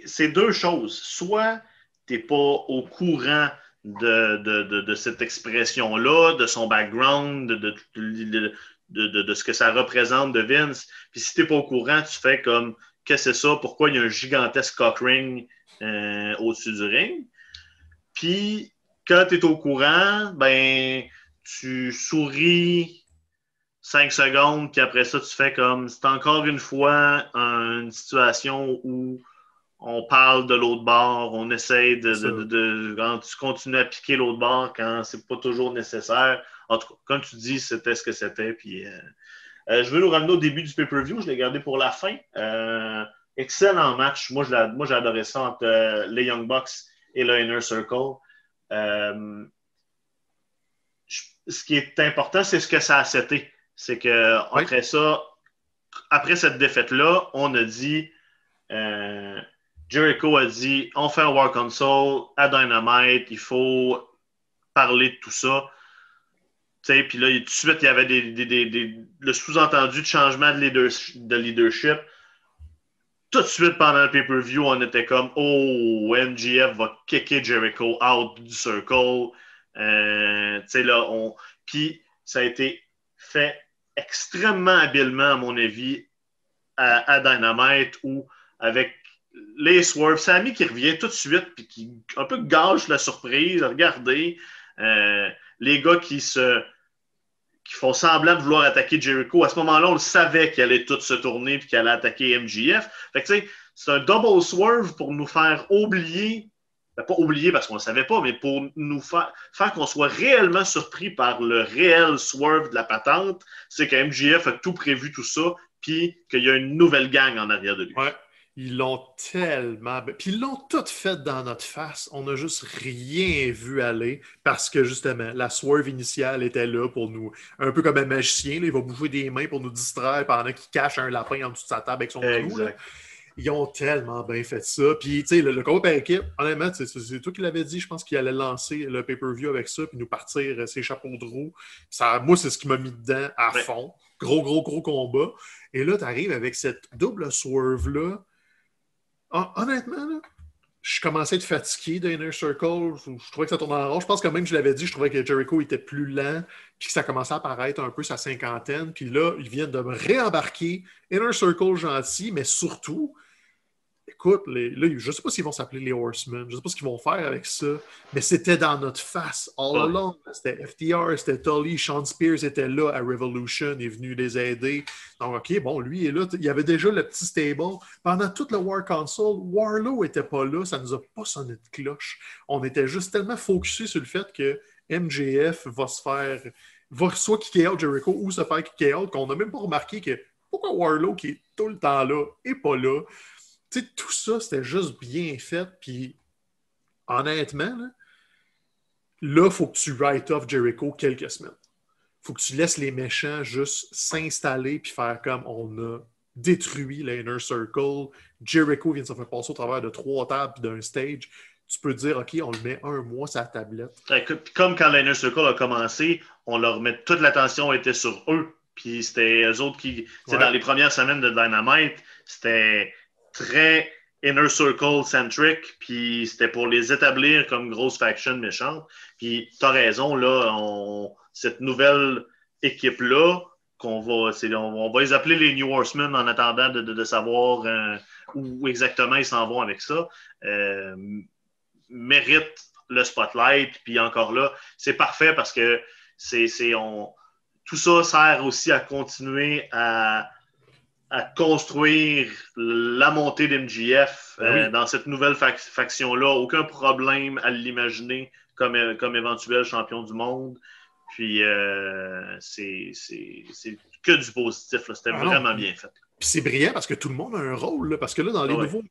c'est deux choses. Soit t'es pas au courant de, de, de, cette expression-là, de son background, de, de, ce que ça représente de Vince. Puis si t'es pas au courant, tu fais comme qu'est-ce que c'est ça? Pourquoi il y a un gigantesque cock ring euh, au-dessus du ring? Puis quand tu es au courant, ben tu souris cinq secondes, puis après ça, tu fais comme. C'est encore une fois une situation où on parle de l'autre bord, on essaie de, de, Quand tu continues à piquer l'autre bord quand c'est pas toujours nécessaire. En tout cas, comme tu dis, c'était ce que c'était. Puis, euh, euh, je veux nous ramener au début du pay-per-view. Je l'ai gardé pour la fin. Euh, excellent match. Moi, j'ai adoré ça entre les Young Bucks et le Inner Circle. ce qui est important, c'est ce que ça a cité c'est que après ça, après cette défaite-là, on a dit euh, Jericho a dit on fait un War Console à Dynamite, il faut parler de tout ça. Puis là, tout de suite, il y avait des, le sous-entendu de changement de, de leadership tout de suite pendant le pay-per-view, on était comme Oh, MGF va kicker Jericho out du circle. Euh, là, on... Puis ça a été fait extrêmement habilement, à mon avis, à, Dynamite ou avec les swerves. Sammy qui revient tout de suite puis qui un peu gâche la surprise. Regardez, euh, les gars qui se qui font semblant de vouloir attaquer Jericho. À ce moment-là, on le savait qu'il allait tout se tourner et qu'il allait attaquer MGF. Fait que, c'est un double swerve pour nous faire oublier, pas oublier parce qu'on ne le savait pas, mais pour nous faire, faire qu'on soit réellement surpris par le réel swerve de la patente, c'est que MGF a tout prévu, tout ça, puis qu'il y a une nouvelle gang en arrière de lui. Ils l'ont tellement. Puis ils l'ont tout fait dans notre face. On n'a juste rien vu aller parce que justement, la swerve initiale était là pour nous. Un peu comme un magicien, il va bouger des mains pour nous distraire pendant qu'il cache un lapin en dessous de sa table avec son genou. Ils ont tellement bien fait ça. Puis, tu sais, le, combat par équipe, honnêtement, c'est toi qui l'avais dit. Je pense qu'il allait lancer le pay-per-view avec ça puis nous partir euh, ses chapeaux de roue. Ça, moi, c'est ce qui m'a mis dedans à fond. Gros, gros, gros combat. Et là, tu arrives avec cette double swerve-là ah, honnêtement, je commençais à être fatigué d'Inner Circle. Je, trouvais que ça tournait en rond. Je pense que même, je l'avais dit, je trouvais que Jericho était plus lent, puis que ça commençait à apparaître un peu sa cinquantaine. Puis là, ils viennent de me réembarquer. Inner Circle gentil, mais surtout, écoute, là, je ne sais pas s'ils vont s'appeler les Horsemen, je ne sais pas ce qu'ils vont faire avec ça, mais c'était dans notre face all along. C'était FTR, c'était Tully, Sean Spears était là à Revolution, est venu les aider. Donc, OK, bon, lui est là. Il y avait déjà le petit stable. Pendant toute le War Console, Warlow n'était pas là, ça ne nous a pas sonné de cloche. On était juste tellement focusé sur le fait que MJF va se faire, va soit kicker out Jericho ou se faire kicker out, qu'on n'a même pas remarqué que pourquoi Warlow, qui est tout le temps là, n'est pas là tout ça, c'était juste bien fait. Puis, honnêtement, là, il faut que tu write off Jericho quelques semaines. faut que tu laisses les méchants juste s'installer puis faire comme on a détruit l'Inner Circle. Jericho vient de se faire passer au travers de trois tables et d'un stage. Tu peux dire, OK, on le met un mois sur la tablette. comme quand l'Inner Circle a commencé, on leur met toute l'attention était sur eux. Puis c'était eux autres qui, dans les premières semaines de Dynamite, c'était très Inner Circle centric, puis c'était pour les établir comme grosse faction méchante. Puis tu as raison, là, cette nouvelle équipe-là, qu'on va, on, va les appeler les New Horsemen en attendant de, savoir euh, où exactement ils s'en vont avec ça, euh, mérite le spotlight. Puis encore là, c'est parfait parce que c'est, on, tout ça sert aussi à continuer à à construire la montée d'MGF ben euh, dans cette nouvelle faction-là. Aucun problème à l'imaginer comme, euh, comme éventuel champion du monde. Puis euh, c'est que du positif. C'était ah vraiment bien fait. Puis c'est brillant parce que tout le monde a un rôle. parce que là, dans les ah nouveaux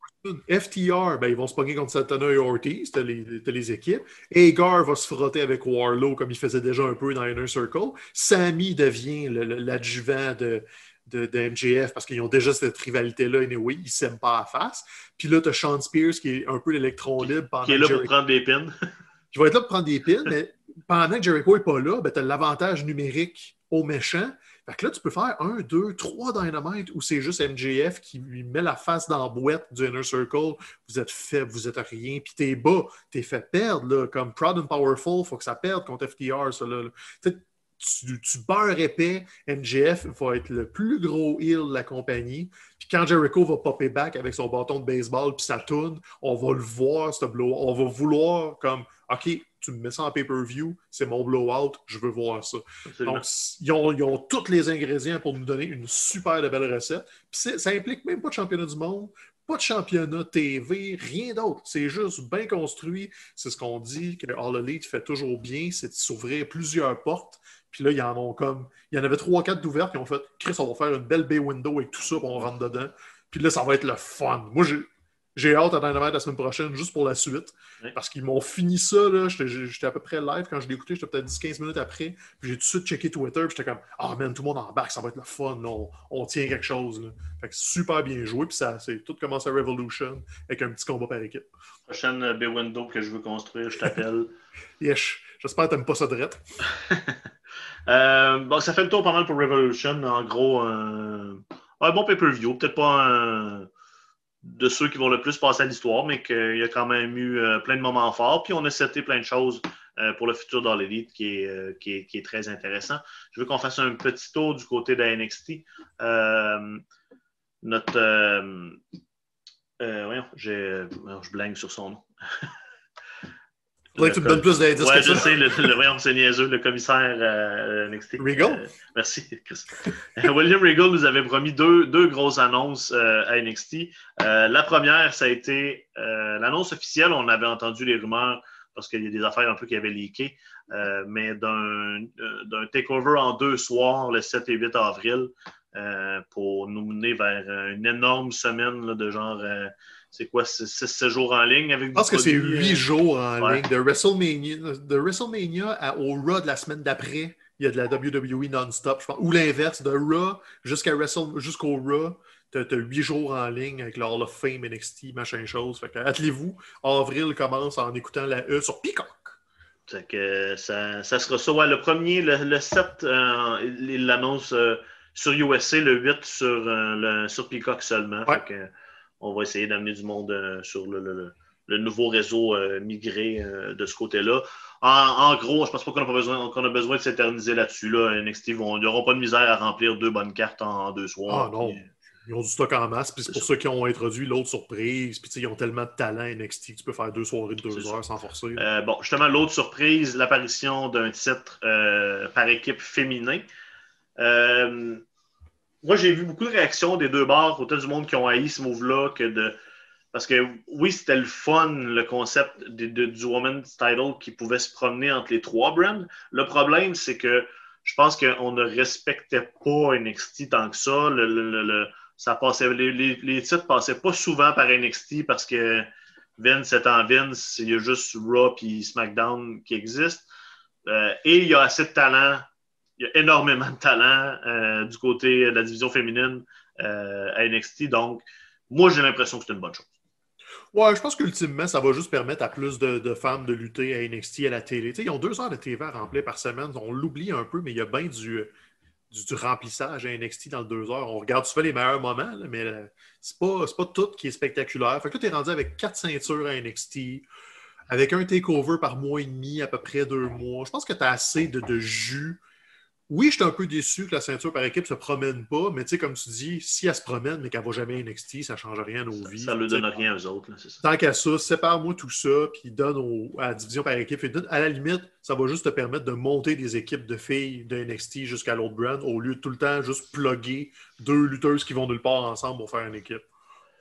FTR, ben, ils vont se pogner contre Santana et Ortiz, t'as les, les, équipes. Agar va se frotter avec Warlow comme il faisait déjà un peu dans Inner Circle. Sammy devient l'adjuvant de, de, MJF parce qu'ils ont déjà cette rivalité-là, anyway, ils ne s'aiment pas à face. Puis là, tu as Sean Spears qui est un peu l'électron libre pendant Qui est là pour prendre des pins. qui va être là pour prendre des pins, mais pendant que Jericho n'est pas là, ben, tu as l'avantage numérique au méchant. Fait que là, tu peux faire un, deux, trois dynamites où c'est juste MJF qui lui met la face dans la boîte du Inner Circle. Vous êtes faible, vous êtes rien, puis t'es bas, t'es fait perdre, là, comme Proud and Powerful, faut que ça perde contre FTR, ça, là tu, tu beurres épais, MJF va être le plus gros heel de la compagnie. Puis quand Jericho va popper back avec son bâton de baseball puis sa tourne, on va le voir, ce blow On va vouloir comme OK, tu me mets ça en pay-per-view, c'est mon blowout, je veux voir ça. Donc, ils ont, tous les ingrédients pour nous donner une super belle recette. Puis ça implique même pas de championnat du monde, pas de championnat TV, rien d'autre. C'est juste bien construit. C'est ce qu'on dit que All Elite fait toujours bien, c'est de s'ouvrir plusieurs portes puis là, il y en ont comme. Il y en avait trois, quatre d'ouvertes qui ont fait Chris, on va faire une belle bay window avec tout ça, puis on rentre dedans. Puis là, ça va être le fun. Moi, J'ai hâte à Dynamite la semaine prochaine, juste pour la suite. Parce qu'ils m'ont fini ça, là. J'étais à peu près live quand je l'ai écouté, j'étais peut-être 10-15 minutes après. Puis j'ai tout de suite checké Twitter, puis j'étais comme Ah oh, man, tout le monde en back, ça va être le fun, on, on tient quelque chose. Là. Fait que super bien joué, puis ça, c'est tout commence à Revolution avec un petit combat par équipe. Prochaine euh, B-Window que je veux construire, je t'appelle. yes, j'espère que t'aimes pas ça de euh, bon, ça fait le tour pas mal pour Revolution. En gros, un bon pay-per-view, peut-être pas un de ceux qui vont le plus passer à l'histoire, mais qu'il y a quand même eu euh, plein de moments forts. Puis on a seté plein de choses euh, pour le futur dans l'élite qui, euh, qui, est, qui, est, très intéressant. Je veux qu'on fasse un petit tour du côté de la NXT. notre. voyons, je blangue sur son nom. Faudrait que tu me donnes plus d'indices. Oui, je sais, le, le, voyons, c'est niaiseux, le commissaire euh, NXT. Regal? Euh, merci, euh, William Regal nous avait promis deux, deux grosses annonces euh, à NXT. la première, ça a été l'annonce officielle. On avait entendu les rumeurs parce qu'il y a des affaires un peu qui avaient leaké, mais d'un takeover en deux soirs, le 7 et 8 avril, pour nous mener vers une énorme semaine là, de genre c'est quoi, 6 jours en ligne avec Je pense que c'est 8 euh, jours en ligne. De WrestleMania, de WrestleMania à, au Raw de la semaine d'après, il y a de la WWE non-stop, je pense. Ou l'inverse, de Raw jusqu'à Wrestle, jusqu'au Raw, tu as, 8 jours en ligne avec le Hall of Fame, NXT, machin chose. Fait que, attelez-vous, avril commence en écoutant la E sur Peacock. Que ça, ça, sera ça. Ouais, le premier, le, 7, euh, il l'annonce euh, sur USA, le 8 sur, le, sur Peacock seulement. Fait que, on va essayer d'amener du monde euh, sur le, nouveau réseau euh, migré euh, de ce côté-là. En, gros, je pense pas qu'on a, besoin, a besoin de s'éterniser là-dessus. Là. NXT, ils n'auront pas de misère à remplir deux bonnes cartes en, deux soirs. Ah non. Ils ont du stock en masse, puis c'est pour ça qu'ils ont introduit l'autre surprise. Puis ils ont tellement de talent NXT tu peux faire deux soirées de deux heures sans forcer. bon, justement, l'autre surprise, l'apparition d'un titre par équipe féminin moi, j'ai vu beaucoup de réactions des deux bars, autant du monde qui ont haï ce move-là que de. Parce que oui, c'était le fun, le concept du Women's Title qui pouvait se promener entre les trois brands. Le problème, c'est que je pense qu'on ne respectait pas NXT tant que ça. Le, ça passait, les, les, les, titres passaient pas souvent par NXT parce que Vince étant Vince, il y a juste Raw et SmackDown qui existent. Euh, et il y a assez de talent il y a énormément de talent euh, du côté de la division féminine euh, à NXT. Donc, moi, j'ai l'impression que c'est une bonne chose. Ouais, je pense qu'ultimement, ça va juste permettre à plus de, femmes de lutter à NXT à la télé. ils ont deux heures de TV à remplir par semaine. On l'oublie un peu, mais il y a bien du, du, remplissage à NXT dans le deux heures. On regarde souvent les meilleurs moments, mais euh, c'est pas, pas tout qui est spectaculaire. Fait que là, tu es rendu avec quatre ceintures à NXT, avec un takeover par mois et demi, à peu près deux mois. Je pense que tu as assez de, de jus oui, je suis un peu déçu que la ceinture par équipe ne se promène pas, mais tu sais, comme tu dis, si elle se promène, mais qu'elle ne va jamais NXT, ça ne change rien à nos vies. Ça ne donne rien aux autres. Ça. Tant qu'à ça, sépare-moi tout ça, puis donne à la division par équipe. à la limite, ça va juste te permettre de monter des équipes de filles de NXT jusqu'à l'autre brand, au lieu de tout le temps juste plugger deux lutteuses qui vont nulle part ensemble pour faire une équipe.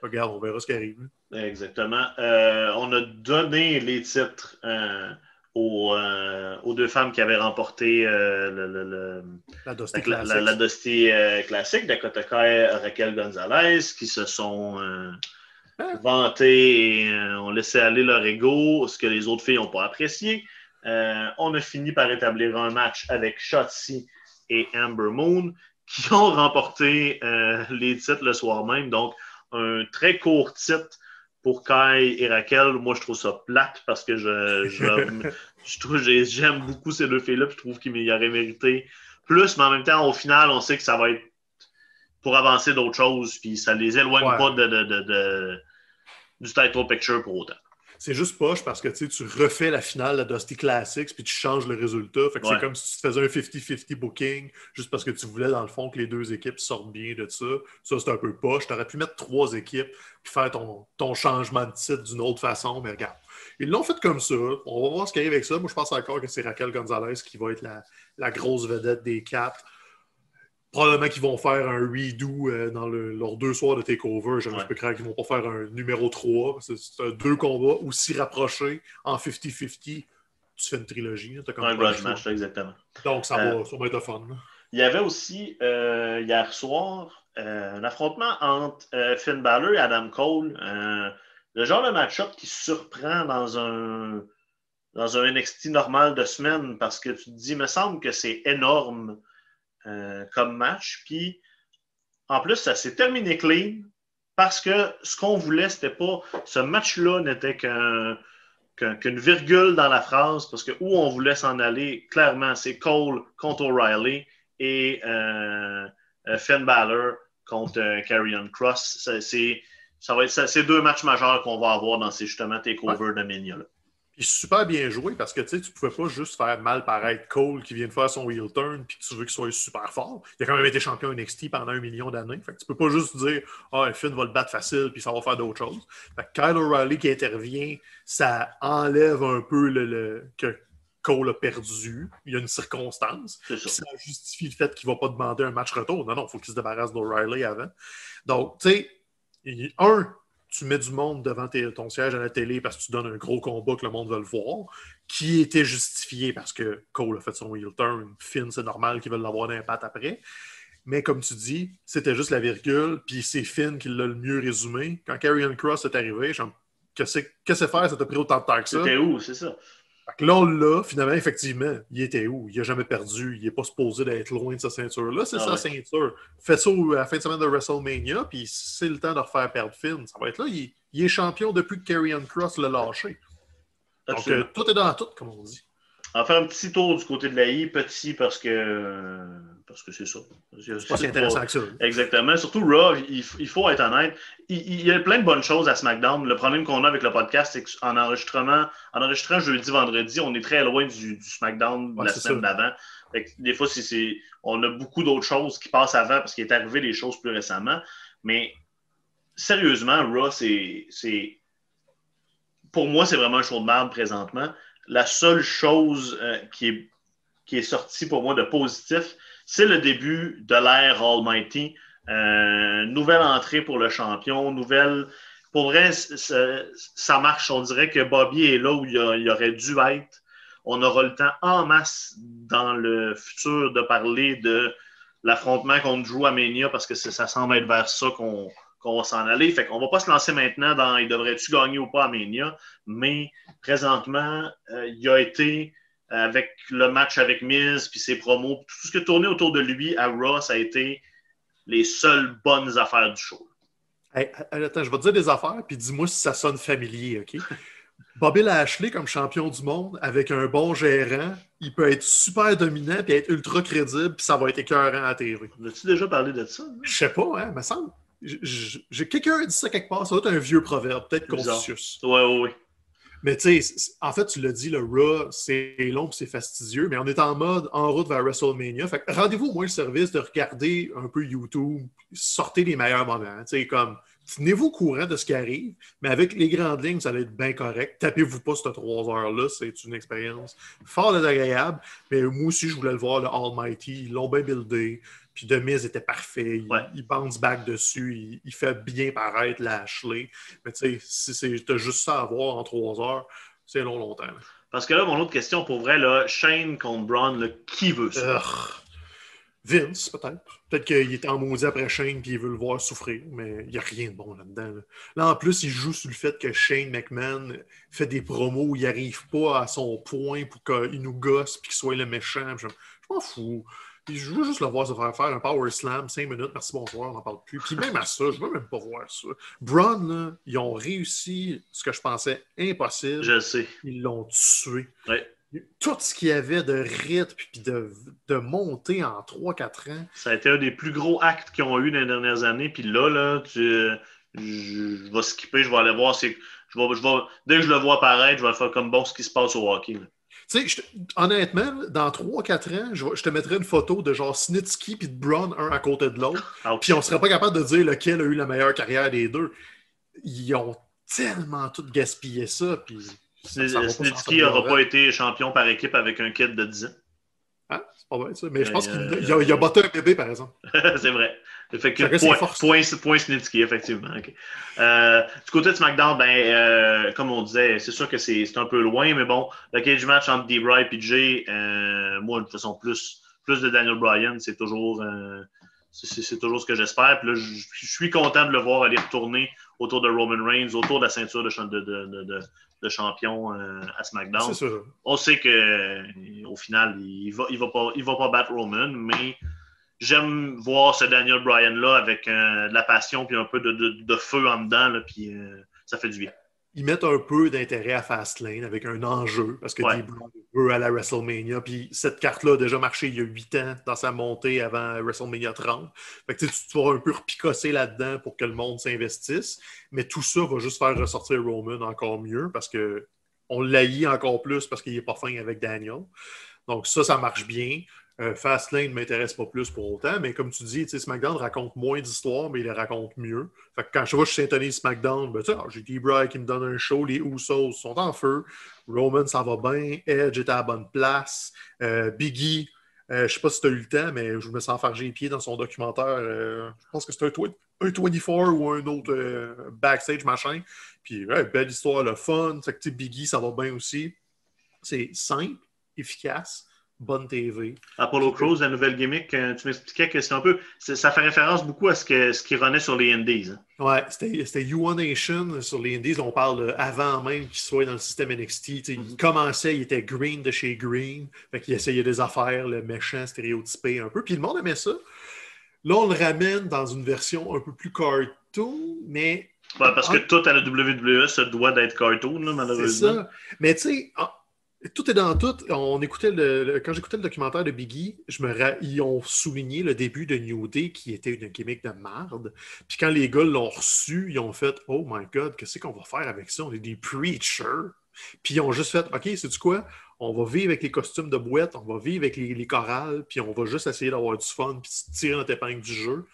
Regarde, on verra ce qui arrive. Exactement. Euh, on a donné les titres. Euh, euh, aux, deux femmes qui avaient remporté euh, le, la Dusty Classic, la, Dusty, euh, Classic, Dakota Kai Raquel Gonzalez, qui se sont hein? vantées et ont laissé aller leur ego, ce que les autres filles n'ont pas apprécié. on a fini par établir un match avec Shotzi et Amber Moon qui ont remporté les titres le soir même. Donc, un très court titre pour Kai et Raquel, moi, je trouve ça plate parce que je, je, trouve, j'aime beaucoup ces deux filles-là. Je trouve qu'ils auraient mérité plus, mais en même temps, au final, on sait que ça va être pour avancer d'autres choses, puis ça les éloigne pas de, de, de, du title picture pour autant c'est juste poche parce que tu refais la finale de Dusty Classics puis tu changes le résultat. c'est comme si tu faisais un 50-50 booking juste parce que tu voulais, dans le fond, que les deux équipes sortent bien de ça. Ça, c'est un peu poche. Tu aurais pu mettre trois équipes et faire ton, ton changement de titre d'une autre façon, mais regarde. Ils l'ont fait comme ça. On va voir ce qui arrive avec ça. Moi, je pense encore que c'est Raquel Gonzalez qui va être la, la grosse vedette des quatre probablement qu'ils vont faire un redo euh, dans leurs deux soirs de takeover. Je, ouais. peux croire qu'ils vont pas faire un numéro 3. C'est deux combats aussi rapprochés en 50-50. Tu fais une trilogie. As un grudge match, exactement. Donc, ça, va, euh, ça va être fun. Il y avait aussi, euh, hier soir, un affrontement entre Finn Balor et Adam Cole. le genre de match-up qui surprend dans un, dans un NXT normal de semaine parce que tu te dis, il me semble que c'est énorme euh, comme match. Puis, en plus, ça s'est terminé clean parce que ce qu'on voulait, c'était pas. Ce match-là n'était qu'une virgule dans la phrase parce que où on voulait s'en aller, clairement, c'est Cole contre O'Reilly et euh, euh, Finn Balor contre euh, Cross. C'est, ça va être ces deux matchs majeurs qu'on va avoir dans ces justement takeovers de Mania. Puis super bien joué parce que tu ne pouvais pas juste faire mal paraître Cole qui vient de faire son heel turn puis tu veux qu'il soit super fort. Il a quand même été champion NXT pendant un million d'années. Fait que tu peux pas juste dire Ah, oh, Finn va le battre facile puis ça va faire d'autres choses. Fait que Kyle O'Reilly qui intervient, ça enlève un peu le, que Cole a perdu. Il y a une circonstance. Ça. ça. justifie le fait qu'il ne va pas demander un match retour. Non, non, il faut qu'il se débarrasse d'O'Reilly avant. Donc, tu sais, un, tu mets du monde devant ton siège à la télé parce que tu donnes un gros combat que le monde veut le voir, qui était justifié parce que Cole a fait son heel turn. Finn, c'est normal qu'ils veulent l'avoir d'impact après. Mais comme tu dis, c'était juste la virgule, puis c'est Finn qui l'a le mieux résumé. Quand Karrion Cross est arrivé, je que c'est faire, ça t'a pris autant de temps que ça? C'était où, c'est ça? Là, là, finalement, effectivement, il était où? Il n'a jamais perdu. Il n'est pas supposé d'être loin de sa ceinture. Là, c'est ah sa ceinture. Fais ça à la fin de semaine de WrestleMania, puis c'est le temps de refaire perdre Finn. Ça va être là. Il, est champion depuis que Karrion Cross l'a lâché. Donc, euh, tout est dans tout, comme on dit. On va faire un petit tour du côté de la I, petit parce que parce que c'est ça. C'est pas si intéressant que ça. Exactement. Surtout Raw, il, faut être honnête. Il, y a plein de bonnes choses à SmackDown. Le problème qu'on a avec le podcast, c'est qu'en enregistrement, en enregistrant jeudi, vendredi, on est très loin du, SmackDown de la semaine d'avant. Des fois, on a beaucoup d'autres choses qui passent avant parce qu'il est arrivé des choses plus récemment. Mais sérieusement, Raw, c'est. Pour moi, c'est vraiment un show de merde présentement la seule chose euh, qui, est, sortie pour moi de positif, c'est le début de l'ère Almighty. Euh, nouvelle entrée pour le champion, nouvelle. Pour vrai, ça marche. On dirait que Bobby est là où il, aurait dû être. On aura le temps en masse dans le futur de parler de l'affrontement contre Drew Mania parce que ça semble être vers ça qu'on qu'on va s'en aller. Fait qu'on va pas se lancer maintenant dans il devrait-tu gagner ou pas à Mania, mais présentement, euh, il a été avec le match avec Miz, puis ses promos, tout ce qui a tourné autour de lui à Raw, ça a été les seules bonnes affaires du show. attends, je vais te dire des affaires, puis dis-moi si ça sonne familier, OK? Bobby Lashley comme champion du monde, avec un bon gérant, il peut être super dominant puis être ultra crédible, puis ça va être écœurant à TV. As-tu déjà parlé de ça? Je sais pas, hein, me semble. J'ai quelqu'un dit ça quelque part, ça doit être un vieux proverbe, peut-être Confucius. Oui, oui, oui. Mais tu sais, en fait, tu l'as dit, le Raw, c'est long c'est fastidieux, mais on est en mode en route vers WrestleMania. Fait rendez-vous au moins le service de regarder un peu YouTube, sortez les meilleurs moments. Tu sais, comme, tenez-vous au courant de ce qui arrive, mais avec les grandes lignes, ça va être bien correct. Tapez-vous pas cette trois heures-là, c'est une expérience fort agréable. Mais moi aussi, je voulais le voir, le Almighty. Ils l'ont bien buildé. Puis Demise était parfait. Il, il bounce back dessus. Il, fait bien paraître Lashley. Mais tu sais, si tu juste ça à voir en trois heures, c'est long, longtemps. Parce que là, mon autre question, pour vrai, là, Shane contre Braun, qui veut ça? Vince, peut-être. Peut-être qu'il est en maudit après Shane et il veut le voir souffrir, mais il n'y a rien de bon là-dedans. Là. en plus, il joue sur le fait que Shane McMahon fait des promos où il n'arrive pas à son point pour qu'il nous gosse et qu'il soit le méchant. Je, je m'en fous je veux juste le voir se faire faire un power slam, 5 minutes, merci bonsoir, on n'en parle plus. Puis même à ça, je veux même pas voir ça. Braun, ils ont réussi ce que je pensais impossible. Je sais. Ils l'ont tué. Tout ce qu'il y avait de rythme puis de, de montée en 3-4 ans. Ça a été un des plus gros actes qu'ils ont eu dans les dernières années. Puis là, là, tu, je, vais skipper, je vais aller voir. Je vais, je vais, dès que je le vois apparaître, je vais faire comme bon ce qui se passe au hockey. Tu sais, honnêtement, dans 3-4 ans, je, te mettrais une photo de genre Snitsky et de Braun un à côté de l'autre. Ah, puis on serait pas capable de dire lequel a eu la meilleure carrière des deux. Ils ont tellement tout gaspillé ça. Puis Snitsky n'aura pas été champion par équipe avec un kit de 10 ans. Ah, ça. Mais je pense qu'il a, il a, battu un bébé, par exemple. c'est vrai. Fait que point, point, point, Snitsky, effectivement. Euh, du côté de SmackDown, ben, euh, comme on disait, c'est sûr que c'est un peu loin, mais bon, le cage match entre D-Bry et euh, moi, de toute façon, plus, plus de Daniel Bryan, c'est toujours, c'est toujours ce que j'espère. Puis là, je suis content de le voir aller retourner autour de Roman Reigns, autour de la ceinture de, de, champion à SmackDown. On sait que au final, il va, il va pas, il va pas battre Roman, mais j'aime voir ce Daniel Bryan là avec de la passion puis un peu de, feu en dedans, là, puis ça fait du bien ils mettent un peu d'intérêt à Fastlane avec un enjeu, parce que ouais. veut à la WrestleMania. Puis cette carte-là a déjà marché il y a huit ans dans sa montée avant WrestleMania 30. Fait que tu, vas un peu repicosser là-dedans pour que le monde s'investisse. Mais tout ça va juste faire ressortir Roman encore mieux parce que on l'haït encore plus parce qu'il n'est pas fin avec Daniel. Donc ça, ça marche bien. Euh, Fastlane ne m'intéresse pas plus pour autant, mais comme tu dis, SmackDown raconte moins d'histoires, mais il les raconte mieux. Fait que quand je vois que je syntonise SmackDown, ben, ah, j'ai D-Bry qui me donne un show, les Usos sont en feu, Roman, ça va bien, Edge est à la bonne place, euh, Biggie, euh, je sais pas si tu as eu le temps, mais je me sens farger les pieds dans son documentaire. Euh, je pense que c'est un, un, 24 ou un autre backstage machin. Puis, belle histoire, le fun. Fait que, Biggie, ça va bien aussi. C'est simple, efficace bonne TV. Apollo Crews, la nouvelle gimmick, euh, tu m'expliquais que c'est un peu. Ça fait référence beaucoup à ce, que, ce qui renaît sur les Indies. Hein. Ouais, c'était You Nation sur les Indies. On parle avant même qu'il soit dans le système NXT. Il commençait, il était green de chez Green. Fait qu'il essayait des affaires, le méchant stéréotypé un peu. Puis le monde aimait ça. Là, on le ramène dans une version un peu plus cartoon, mais. parce que tout à la WWE se doit d'être cartoon, malheureusement. C'est ça. Mais tu sais, tout est dans tout. On écoutait le, quand j'écoutais le documentaire de Biggie, je me ils ont souligné le début de New Day qui était une gimmick de merde. Puis quand les gars l'ont reçu, ils ont fait Oh my god, qu'est-ce qu'on va faire avec ça? On est des preachers. Puis ils ont juste fait OK, c'est du quoi? On va vivre avec les costumes de boîte, on va vivre avec les, chorales, puis on va juste essayer d'avoir du fun, puis tirer notre épingle du jeu.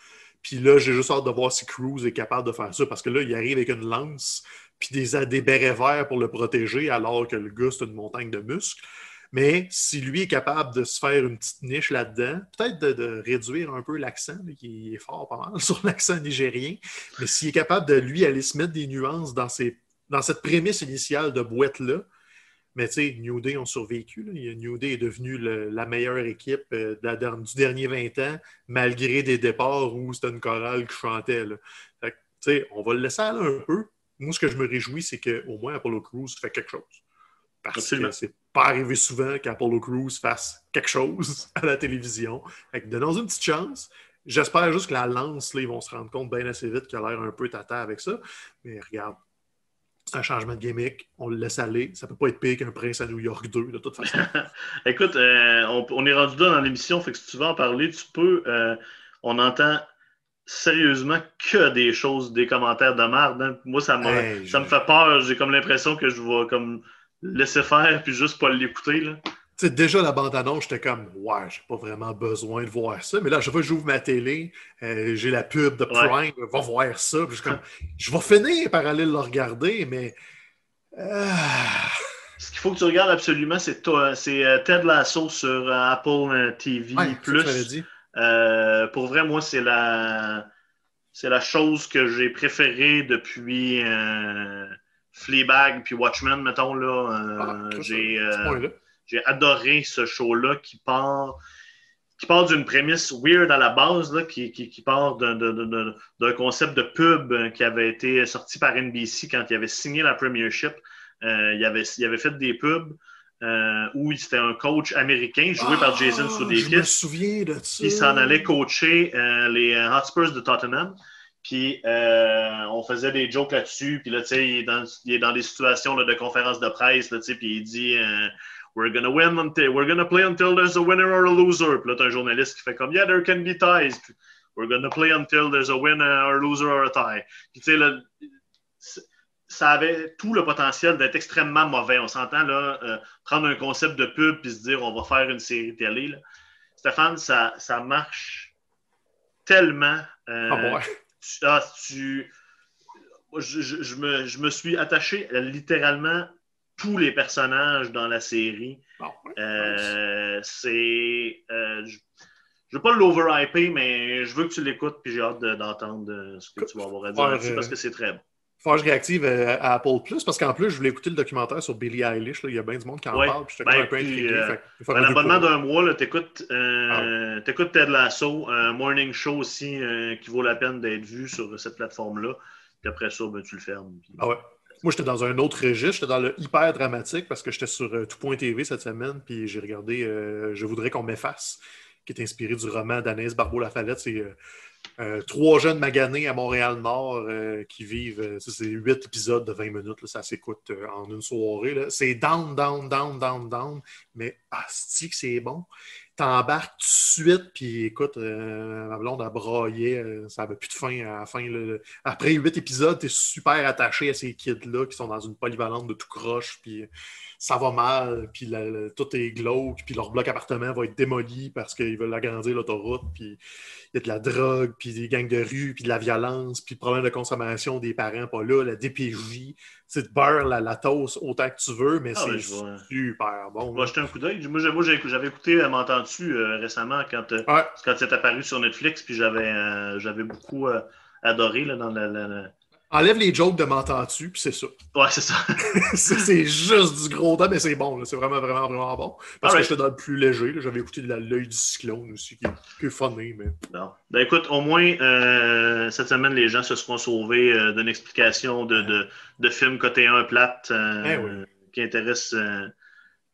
Puis là, j'ai juste hâte de voir si Cruz est capable de faire ça parce que là, il arrive avec une lance, puis des, des bérets verts pour le protéger, alors que le gars, c'est une montagne de muscles. Mais si lui est capable de se faire une petite niche là-dedans, peut-être de, réduire un peu l'accent, qui est fort pas mal sur l'accent nigérien, mais s'il est capable de lui aller se mettre des nuances dans, dans cette prémisse initiale de boîte-là, mais tu sais, New Day ont survécu. New Day est devenu la meilleure équipe euh, du dernier 20 ans, malgré des départs où c'était une chorale qui chantait. Là. Fait on va le laisser aller un peu, moi, ce que je me réjouis, c'est qu'au moins Apollo Crews fait quelque chose. Parce que c'est pas arrivé souvent qu'Apollo Crews fasse quelque chose à la télévision. Fait que donnons une petite chance. J'espère juste que la lance, là, ils vont se rendre compte bien assez vite qu'il a l'air un peu tata avec ça. Mais regarde, c'est un changement de gimmick. On le laisse aller. Ça peut pas être pire qu'un prince à New York 2, de toute façon. Écoute, euh, on, est rendu là dans l'émission. Fait que si tu veux en parler, tu peux. Euh, on entend sérieusement que des choses, des commentaires de merde. Hein. Moi, ça, ça me fait peur. J'ai comme l'impression que je vais comme laisser faire puis juste pas l'écouter. sais, déjà, la bande-annonce, j'étais comme, ouais, j'ai pas vraiment besoin de voir ça. Mais là, chaque fois que j'ouvre ma télé, euh, j'ai la pub de Prime, va voir ça. je, comme, je vais finir par aller le regarder, mais. Euh, Ce qu'il faut que tu regardes absolument, c'est euh, Ted Lasso sur Apple TV. Plus. Euh, pour vrai, moi, c'est la, c'est la chose que j'ai préférée depuis euh, Fleabag puis Watchmen, mettons. Là, euh, ah, j'ai, j'ai adoré ce show-là qui part qui part d'une prémisse weird à la base, là, qui, qui, qui part d'un, d'un, concept de pub qui avait été sorti par NBC quand il avait signé la Premiership. il, avait, il avait fait des pubs. Euh, où c'était un coach américain joué par Jason ah, Sudeikis. Je me souviens de ça. Il s'en allait coacher euh, les euh, Hotspurs de Tottenham. Puis on faisait des jokes là-dessus. Puis là, tu sais, il, il, est dans des situations là, de conférences de presse, là, tu sais, puis il dit We're gonna win until, we're gonna play until there's a winner or a loser. Puis là, t'as un journaliste qui fait comme Yeah, there can be ties. We're gonna play until there's a winner or a loser or a tie. Puis tu sais, là, ça avait tout le potentiel d'être extrêmement mauvais. On s'entend là, euh, prendre un concept de pub puis se dire on va faire une série télé. Stéphane, ça, ça marche tellement. Euh, ah, ah tu, je, me, je, me, suis attaché à littéralement tous les personnages dans la série. Ah, euh, c'est. je ne veux pas l'overhyper, mais je veux que tu l'écoutes puis j'ai hâte d'entendre ce que tu vas avoir à dire là-dessus parce que c'est très bon. Faut que je réactive euh, à Apple Plus parce qu'en plus, je voulais écouter le documentaire sur Billie Eilish. Là. Il y a bien du monde qui en parle. Puis ben, un peu intrigué. Euh, un abonnement d'un mois, tu écoutes, euh, ah. Ted Lasso, un morning show aussi qui vaut la peine d'être vu sur cette plateforme-là. Puis après ça, ben, tu le fermes. puis- Ah ouais. Moi, j'étais dans un autre registre. J'étais dans le hyper dramatique parce que j'étais sur euh, tout.tv cette semaine. Puis j'ai regardé Je voudrais qu'on m'efface, qui est inspiré du roman d'Anaïs Barbeau-Lafayette. C'est euh, trois jeunes maganés à Montréal-Nord euh, qui vivent. euh, c'est huit épisodes de 20 minutes. ça s'écoute en une soirée. C'est down, down, down, down, down. Mais asti que c'est bon. T'embarques tout de suite, puis écoute, euh, ma blonde a braillé, euh, ça avait plus de fin à la fin. là. Après huit épisodes, t'es super attaché à ces kids-là qui sont dans une polyvalente de tout croche, puis ça va mal, puis la- la- tout est glauque, puis leur bloc appartement va être démoli parce qu'ils veulent agrandir l'autoroute, puis il y a de la drogue, puis des gangs de rue, puis de la violence, puis le problème de consommation des parents pas là, la DPJ. Tu te beurre la, la toast autant que tu veux, mais Ah c'est je vois. super bon. On va jeter un coup d'œil. Moi, j'avais écouté euh, Euh, récemment quand, euh, Ouais. quand c'est apparu sur Netflix, puis j'avais euh, j'avais beaucoup adoré là, dans la, la- la- Enlève les jokes de m'entends-tu, puis c'est ça. Ouais, c'est ça. c'est juste du gros temps, mais c'est bon. C'est vraiment, vraiment, vraiment bon. Parce que j'étais dans le plus léger. J'avais écouté de l'œil du cyclone aussi, qui est, est funny, mais. Ben écoute, au moins, euh, cette semaine, les gens se seront sauvés euh, d'une explication de, de, de film côté 1 plate euh, Eh oui. qui intéresse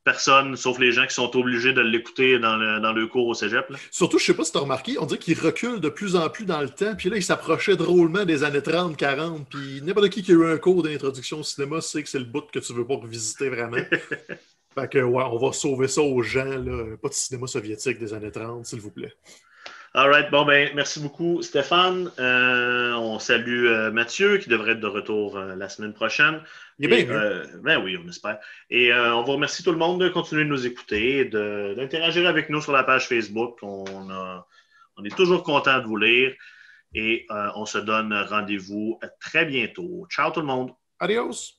personne, sauf les gens qui sont obligés de l'écouter dans le, dans le cours au cégep. là. Surtout, je sais pas si tu as remarqué, on dirait qu'il recule de plus en plus dans le temps. Puis là, il s'approchait drôlement des années 30, 40. Puis n'importe qui qui a eu un cours d'introduction au cinéma sait que c'est le bout que tu veux pas revisiter vraiment. fait que, ouais, on va sauver ça aux gens. Là. Pas de cinéma soviétique des années 30, s'il vous plaît. All right. Bon, ben, merci beaucoup, Stéphane. Euh, on salue euh, Mathieu, qui devrait être de retour euh, la semaine prochaine. Il est bien ben oui, on espère. Et on vous remercie tout le monde de continuer de nous écouter, d'interagir avec nous sur la page Facebook. On, a- on est toujours content de vous lire et on se donne rendez-vous très bientôt. Ciao tout le monde. Adios!